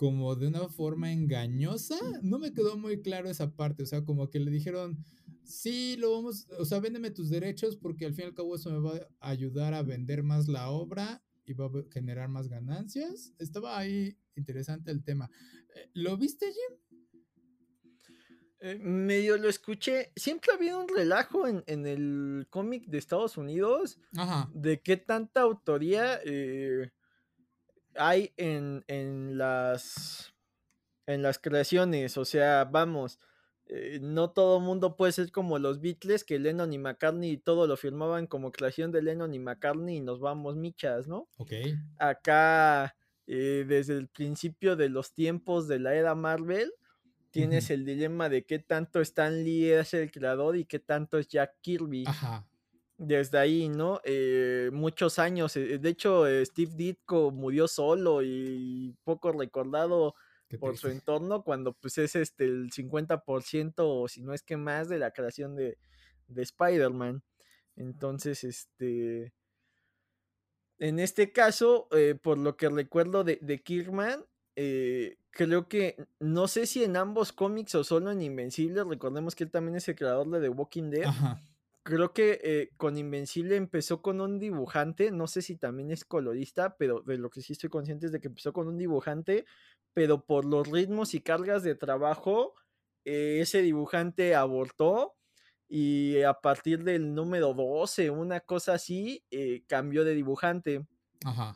como de una forma engañosa. No me quedó muy claro esa parte, o sea, como que le dijeron, sí, lo vamos, o sea, véndeme tus derechos porque al fin y al cabo eso me va a ayudar a vender más la obra y va a generar más ganancias. Estaba ahí interesante el tema. Eh, ¿Lo viste, Jim? Eh, medio lo escuché. Siempre ha habido un relajo en, el cómic de Estados Unidos de qué tanta autoría eh, hay en, las en las creaciones. O sea, vamos, eh, no todo mundo puede ser como los Beatles, que Lennon y McCartney todo lo firmaban como creación de Lennon y McCartney y nos vamos michas, ¿no? Ok. Acá, desde el principio de los tiempos de la era Marvel, tienes el dilema de qué tanto Stan Lee es el creador y qué tanto es Jack Kirby. Ajá. Desde ahí, ¿no? Eh, muchos años. Eh, de hecho, eh, Steve Ditko murió solo y poco recordado por su entorno cuando pues es este el 50% o si no es que más de la creación de, de Spider-Man. Entonces, este... En este caso, por lo que recuerdo de, de Kirkman, eh, creo que no sé si en ambos cómics o solo en Invencible, recordemos que él también es el creador de The Walking Dead. Creo que eh, con Invencible empezó con un dibujante, no sé si también es colorista, pero de lo que sí estoy consciente es de que empezó con un dibujante, pero por los ritmos y cargas de trabajo, eh, ese dibujante abortó y a partir del número 12, una cosa así, cambió de dibujante. Ajá.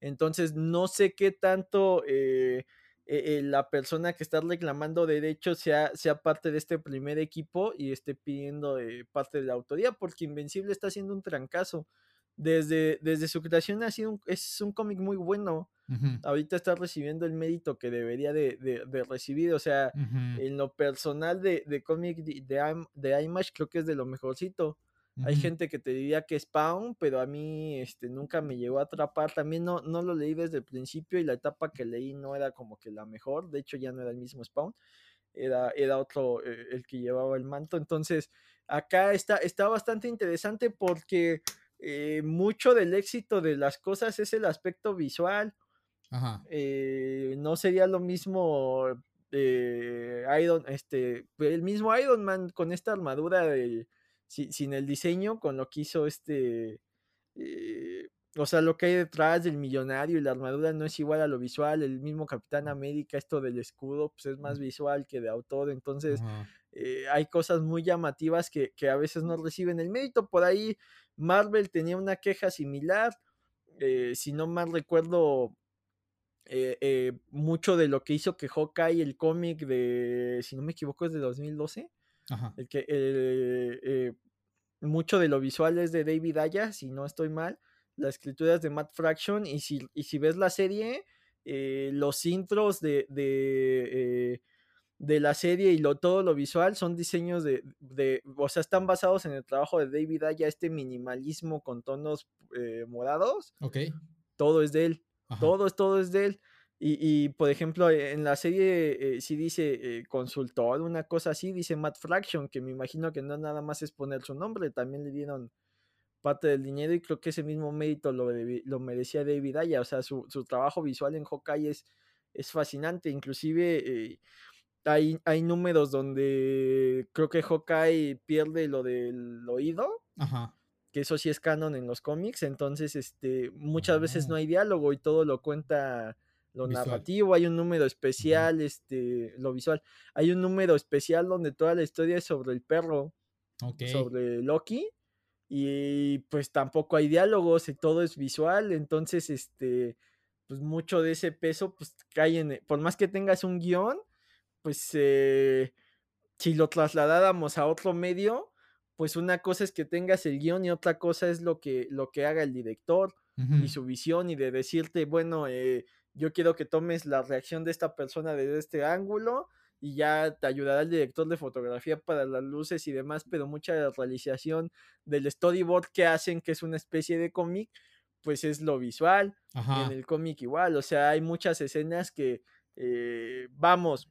Entonces, no sé qué tanto eh, eh, eh, la persona que está reclamando derechos sea, sea parte de este primer equipo y esté pidiendo parte de la autoría, porque Invencible está haciendo un trancazo. Desde, desde su creación ha sido un, es un cómic muy bueno. Ahorita está recibiendo el mérito que debería de, recibir. O sea, en lo personal de, de cómic de, de, de IMAX creo que es de lo mejorcito. Hay gente que te diría que es Spawn, pero a mí este, nunca me llegó a atrapar. También no, no lo leí desde el principio y la etapa que leí no era como que la mejor. De hecho, ya no era el mismo Spawn. Era, era otro eh, el que llevaba el manto. Entonces, acá está, está bastante interesante porque eh, mucho del éxito de las cosas es el aspecto visual. Eh, no sería lo mismo Iron, este, el mismo Iron Man con esta armadura de sin el diseño, con lo que hizo este... Eh, o sea, lo que hay detrás del millonario y la armadura no es igual a lo visual. El mismo Capitán América, esto del escudo, pues es más visual que de autor. Entonces, eh, hay cosas muy llamativas que, a veces no reciben el mérito. Por ahí, Marvel tenía una queja similar. Eh, si no mal recuerdo, mucho de lo que hizo que Hawkeye, el cómic de, si no me equivoco, es de 2012. El que eh, eh, mucho de lo visual es de David Aya, si no estoy mal. La escritura es de Matt Fraction. Y si, y si ves la serie, eh, los intros de, de, la serie y lo, todo lo visual son diseños de, O sea, están basados en el trabajo de David Aya, este minimalismo con tonos morados. Ok. Todo es de él. Todo, todo es de él. Y, por ejemplo, en la serie eh, si dice eh, consultor, una cosa así, dice Matt Fraction, que me imagino que no nada más es poner su nombre, también le dieron parte del dinero y creo que ese mismo mérito lo, lo merecía David Aya, o sea, su, trabajo visual en Hawkeye es, es fascinante, inclusive eh, hay, hay números donde creo que Hawkeye pierde lo del oído. Ajá que eso sí es canon en los cómics, entonces este muchas veces no oh. hay diálogo y todo lo cuenta lo narrativo, hay un número especial, este, lo visual, hay un número especial donde toda la historia es sobre el perro, sobre Loki, y pues tampoco hay diálogos y todo es visual, entonces, este, pues mucho de ese peso, pues cae en, por más que tengas un guion, pues eh, si lo trasladáramos a otro medio, pues una cosa es que tengas el guion y otra cosa es lo que, lo que haga el director y su visión y de decirte, bueno, eh, yo quiero que tomes la reacción de esta persona desde este ángulo y ya te ayudará el director de fotografía para las luces y demás, pero mucha realización del storyboard que hacen, que es una especie de cómic, pues es lo visual. en el cómic igual, o sea, hay muchas escenas que, eh, vamos,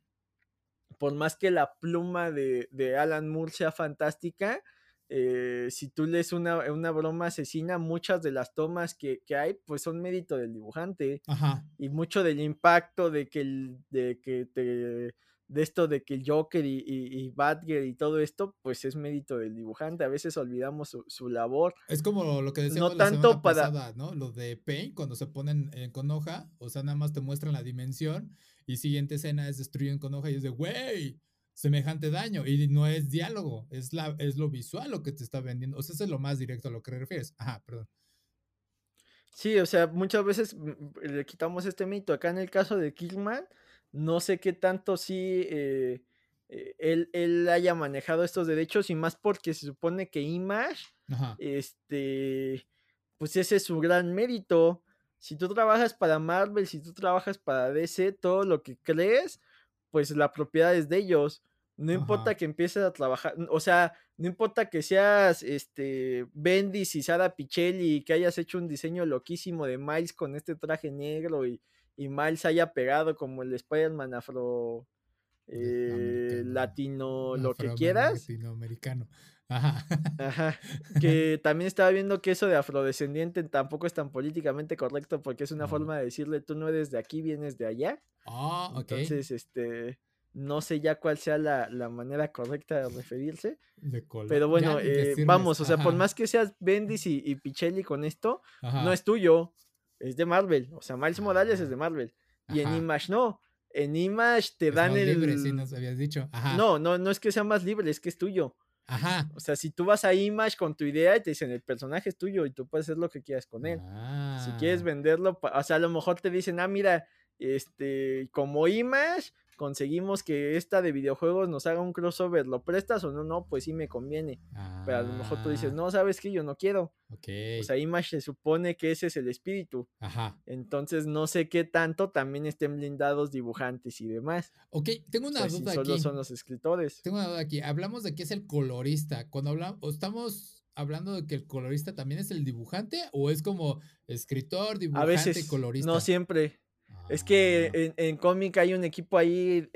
por más que la pluma de, de Alan Moore sea fantástica, eh, si tú lees una, una, broma asesina, muchas de las tomas que, que, hay, pues son mérito del dibujante. Ajá. Y mucho del impacto de que, el, de que te de esto de que el Joker y, y, y, Batgirl y todo esto, pues es mérito del dibujante. A veces olvidamos su, su labor. Es como lo que decíamos no la tanto semana para... pasada, ¿no? Lo de Paint, cuando se ponen eh, con hoja, o sea, nada más te muestran la dimensión y siguiente escena es destruyen con hoja y es de, güey, semejante daño. Y no es diálogo, es, la, es lo visual lo que te está vendiendo. O sea, eso es lo más directo a lo que refieres. Ajá, perdón. Sí, o sea, muchas veces mm, mm, le quitamos este mito. Acá en el caso de Killman, no sé qué tanto sí eh, eh, él, él, haya manejado estos derechos y más porque se supone que Image, Ajá. este, pues ese es su gran mérito. Si tú trabajas para Marvel, si tú trabajas para DC, todo lo que crees, pues la propiedad es de ellos. No Ajá. importa que empieces a trabajar, o sea, no importa que seas este Bendis y Sara Pichelli y que hayas hecho un diseño loquísimo de Miles con este traje negro y, y Miles haya pegado como el Spider-Man afro eh, latino, lo que quieras. Latinoamericano. Ajá. Ajá. Que también estaba viendo que eso de afrodescendiente tampoco es tan políticamente correcto porque es una forma de decirle tú no eres de aquí, vienes de allá. Ah, ok. Entonces, este, no sé ya cuál sea la, la manera correcta de referirse. De. Pero bueno, eh, vamos, o sea, por más que seas Bendis y, y Pichelli con esto, no es tuyo, es de Marvel. O sea, Miles Morales es Ah, de Marvel. Y en. Image no. En Image te Es dan más el... libre, sí nos habías dicho. Ajá. No, no, no es que sea más libre, es que es tuyo. Ajá. O sea, si tú vas a Image con tu idea y te dicen el personaje es tuyo y tú puedes hacer lo que quieras con él. Si quieres Ah. venderlo, o sea, a lo mejor te dicen, ah, mira, este, como Image, conseguimos que esta de videojuegos nos haga un crossover, ¿lo prestas o no? No, pues sí me conviene. Pero a lo mejor tú dices, Ah, no, sabes que yo no quiero. ok. O sea, Image se supone que ese es el espíritu. Ajá. Entonces no sé qué tanto también estén blindados dibujantes y demás. Ok, tengo O una sea, si duda solo aquí. son los escritores. Tengo una duda aquí. Hablamos de que es el colorista. Cuando hablamos, estamos hablando de que el colorista también es el dibujante o es como escritor, A dibujante y veces, no colorista. siempre. Es que en, en cómic hay un equipo ahí,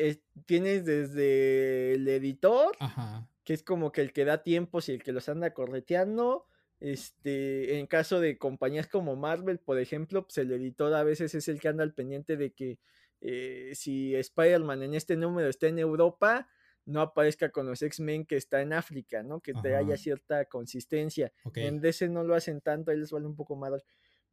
tienes desde el editor, ajá. que es como que el que da tiempos y el que los anda correteando. Este, en caso de compañías como Marvel, por ejemplo, pues el editor a veces es el que anda al pendiente de que eh, si Spider-Man en este número está en Europa, no aparezca con los X-Men que está en África, ¿no? Que te haya cierta consistencia. En DC no lo hacen tanto, ahí les vale un poco más.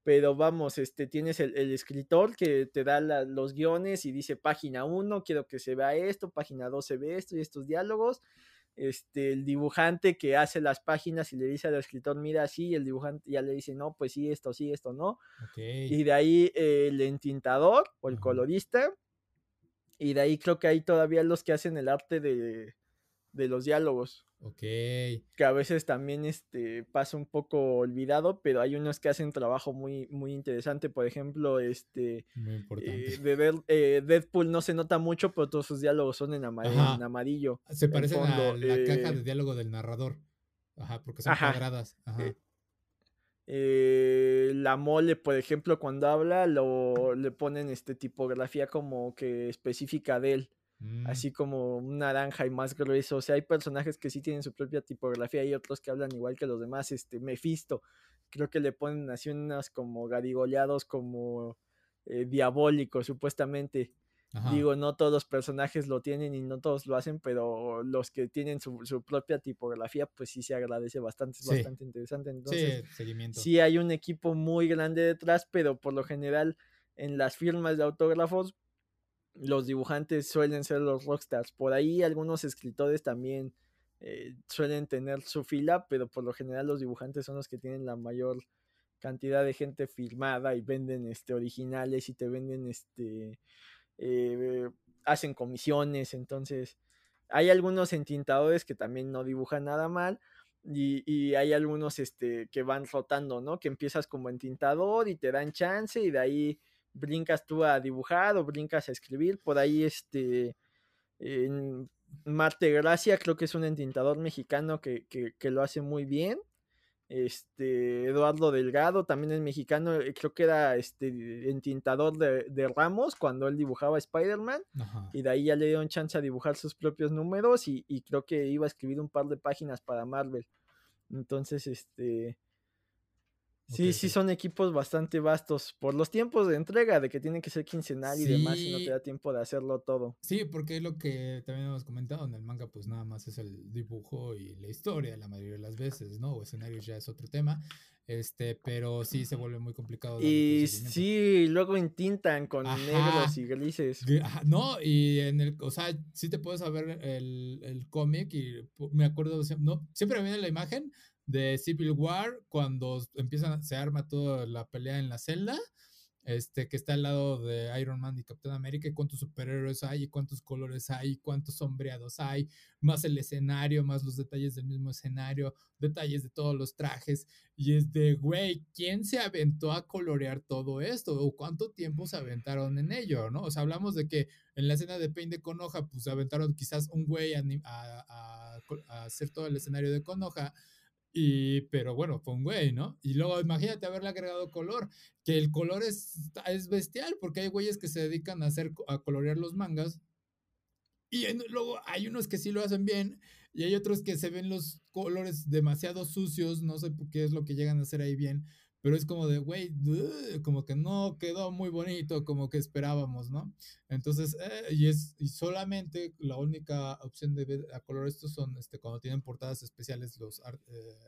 Pero vamos, este, tienes el, el escritor que te da la- los guiones y dice página 1, quiero que se vea esto, página 2 se ve esto y estos diálogos. Este, el dibujante que hace las páginas y le dice al escritor, mira, sí, y el dibujante ya le dice, no, pues sí, esto, sí, esto, no. Y de ahí eh, el entintador o el colorista. Y de ahí creo que hay todavía los que hacen el arte de, de los diálogos Ok. que a veces también este, pasa un poco olvidado, pero hay unos que hacen trabajo muy, muy interesante. Por ejemplo, este Muy eh, de Dead- eh, Deadpool no se nota mucho, pero todos sus diálogos son en, ama- Ajá. en amarillo. Se parecen a fondo. la caja eh, de diálogo del narrador. Ajá, porque son Ajá. cuadradas. Ajá. eh, la mole, por ejemplo, cuando habla, lo, le ponen este tipografía como que específica de él. Mm, así como un naranja y más grueso. O sea, hay personajes que sí tienen su propia tipografía y otros que hablan igual que los demás. Este, Mephisto, creo que le ponen así unas como garigoleados, como eh, diabólicos, supuestamente. Ajá. Digo, no todos los personajes lo tienen y no todos lo hacen, pero los que tienen su, su propia tipografía, pues sí se agradece bastante, es Sí. bastante interesante. Entonces, sí, seguimiento. sí hay un equipo muy grande detrás, pero por lo general en las firmas de autógrafos los dibujantes suelen ser los rockstars. Por ahí algunos escritores también eh, suelen tener su fila, pero por lo general los dibujantes son los que tienen la mayor cantidad de gente firmada y venden este originales y te venden este eh, hacen comisiones, entonces hay algunos entintadores que también no dibujan nada mal y, y hay algunos este, que van rotando, ¿no? Que empiezas como entintador y te dan chance y de ahí brincas tú a dibujar o brincas a escribir. Por ahí este en Marte Gracia creo que es un entintador mexicano que, que, que lo hace muy bien. Este Eduardo Delgado también es mexicano, eh, creo que era este entintador de, de Ramos cuando él dibujaba Spider-Man y de ahí ya le dieron chance a dibujar sus propios números y, y creo que iba a escribir un par de páginas para Marvel. Entonces, este... Sí, sí, son equipos bastante vastos por los tiempos de entrega, de que tienen que ser quincenal y demás, y no te da tiempo de hacerlo todo. Sí, porque es lo que también hemos comentado, en el manga pues nada más es el dibujo y la historia la mayoría de las veces, ¿no? O escenarios ya es otro tema, este, pero sí se vuelve muy complicado. Y sí, luego intintan con negros y grises. no, y en el, o sea, sí te puedes saber el, el cómic y me acuerdo, no, siempre me viene la imagen de Civil War, cuando empiezan, se arma toda la pelea en la celda, este, que está al lado de Iron Man y Captain América, y cuántos superhéroes hay, y cuántos colores hay, cuántos sombreados hay, más el escenario, más los detalles del mismo escenario, detalles de todos los trajes, y es de, güey, ¿quién se aventó a colorear todo esto? ¿O cuánto tiempo se aventaron en ello, no? O sea, hablamos de que en la escena de Pain de Conoja, pues aventaron quizás un güey a, a, a hacer todo el escenario de Conoja, y, pero bueno, fue un güey, ¿no? Y luego imagínate haberle agregado color, que el color es, es bestial, porque hay güeyes que se dedican a hacer, a colorear los mangas. Y luego hay unos que sí lo hacen bien, y hay otros que se ven los colores demasiado sucios, no sé qué es lo que llegan a hacer ahí bien, pero es como de, güey, como que no quedó muy bonito como que esperábamos, ¿no? Entonces, eh, y es, y solamente la única opción de ver a color estos son, este, cuando tienen portadas especiales los, eh,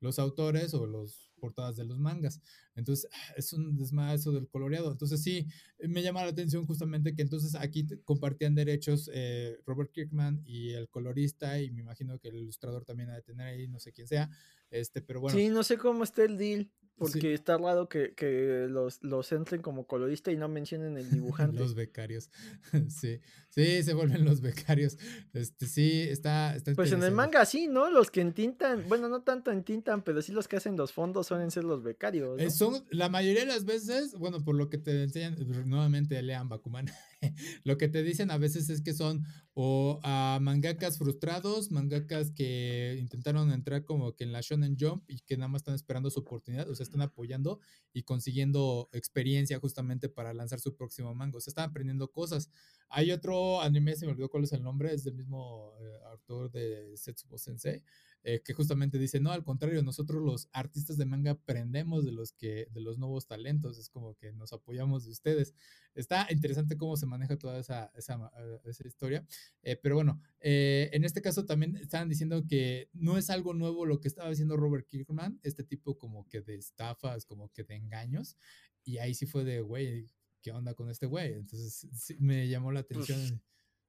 los autores o los portadas de los mangas. Entonces, es un desmadre eso del coloreado. Entonces, sí, me llama la atención justamente que entonces aquí compartían derechos eh, Robert Kirkman y el colorista, y me imagino que el ilustrador también ha de tener ahí, no sé quién sea, este, pero bueno. Sí, no sé cómo está el deal. Porque está raro que, que los, los, entren como colorista y no mencionen el dibujante. los becarios. sí. Sí, se vuelven los becarios. Este, sí, está, está Pues en el manga sí, ¿no? Los que entintan, bueno, no tanto entintan, pero sí los que hacen los fondos suelen ser los becarios. Eh, son, la mayoría de las veces, bueno, por lo que te enseñan, nuevamente lean Bakuman, lo que te dicen a veces es que son o a mangakas frustrados, mangakas que intentaron entrar como que en la Shonen Jump y que nada más están esperando su oportunidad, o sea, están apoyando y consiguiendo experiencia justamente para lanzar su próximo manga, o sea, están aprendiendo cosas. Hay otro anime, se me olvidó cuál es el nombre, es del mismo eh, autor de Setsubo Sensei, eh, que justamente dice, no, al contrario, nosotros los artistas de manga aprendemos de los que, de los nuevos talentos, es como que nos apoyamos de ustedes. Está interesante cómo se maneja toda esa, esa, eh, esa historia, eh, pero bueno, en este caso también estaban diciendo que no es algo nuevo lo que estaba diciendo Robert Kirkman, este tipo como que de estafas, como que de engaños, y ahí sí fue de, güey, ¿qué onda con este güey? Entonces me llamó la atención.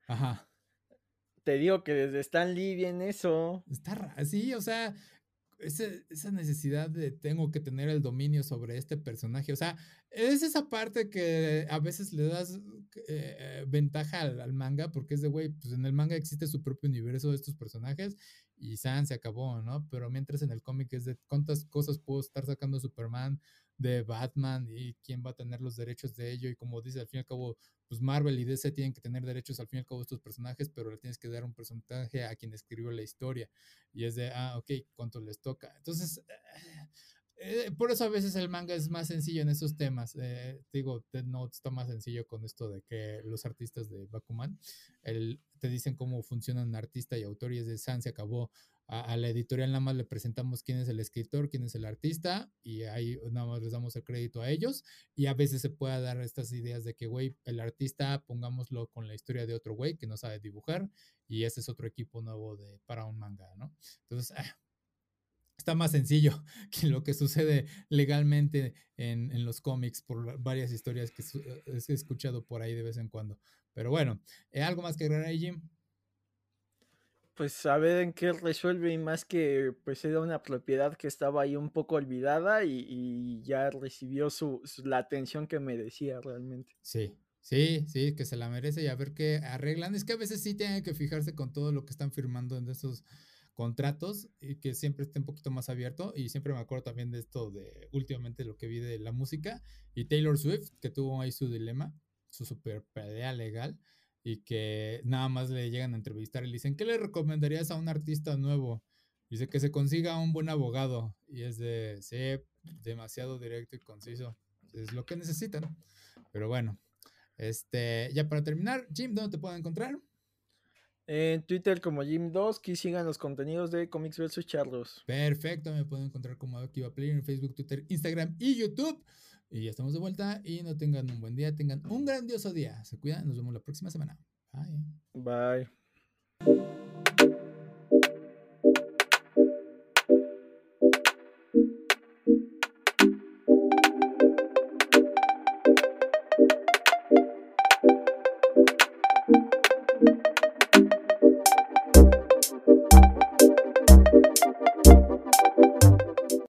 Ajá. Te digo que desde Stan Lee viene eso. Está sí, o sea, esa, necesidad de tengo que tener el dominio sobre este personaje, o sea, es esa parte que a veces le das eh, ventaja al, manga, porque es de, güey, pues en el manga existe su propio universo de estos personajes y San se acabó, ¿no? Pero mientras en el cómic es de cuántas cosas puedo estar sacando Superman, de Batman y quién va a tener los derechos de ello y como dice, al fin y al cabo, pues Marvel y DC tienen que tener derechos al fin y al cabo estos personajes, pero le tienes que dar un porcentaje a quien escribió la historia y es de, ah, ok, ¿cuánto les toca? Entonces, eh, por eso a veces el manga es más sencillo en esos temas. Eh, digo, Dead Note está más sencillo con esto de que los artistas de Bakuman el, te dicen cómo funcionan artista y autor y es de San se acabó a, la editorial nada más le presentamos quién es el escritor, quién es el artista y ahí nada más les damos el crédito a ellos y a veces se puede dar estas ideas de que, güey, el artista pongámoslo con la historia de otro güey que no sabe dibujar y ese es otro equipo nuevo de, para un manga, ¿no? Entonces, ah, está más sencillo que lo que sucede legalmente en, en los cómics por varias historias que he escuchado por ahí de vez en cuando. Pero bueno, ¿eh, ¿algo más que agregar ahí, Jim? Pues a ver en qué resuelve y más que pues era una propiedad que estaba ahí un poco olvidada y, ya recibió su, la atención que merecía realmente. Sí, sí, sí, que se la merece y a ver qué arreglan. Es que a veces sí tienen que fijarse con todo lo que están firmando en esos contratos y que siempre esté un poquito más abierto y siempre me acuerdo también de esto de últimamente lo que vi de la música y Taylor Swift que tuvo ahí su dilema, su super pelea legal y que nada más le llegan a entrevistar y le dicen, ¿qué le recomendarías a un artista nuevo? Dice que se consiga un buen abogado y es de, sí, demasiado directo y conciso. Es lo que necesitan. Pero bueno, este, ya para terminar, Jim, ¿dónde te puedo encontrar? En Twitter como Jim2, que sigan los contenidos de Comics vs Charlos. Perfecto, me pueden encontrar como Akiva Player en Facebook, Twitter, Instagram y YouTube. Y ya estamos de vuelta y no tengan un buen día, tengan un grandioso día. Se cuidan, nos vemos la próxima semana. Bye. Bye.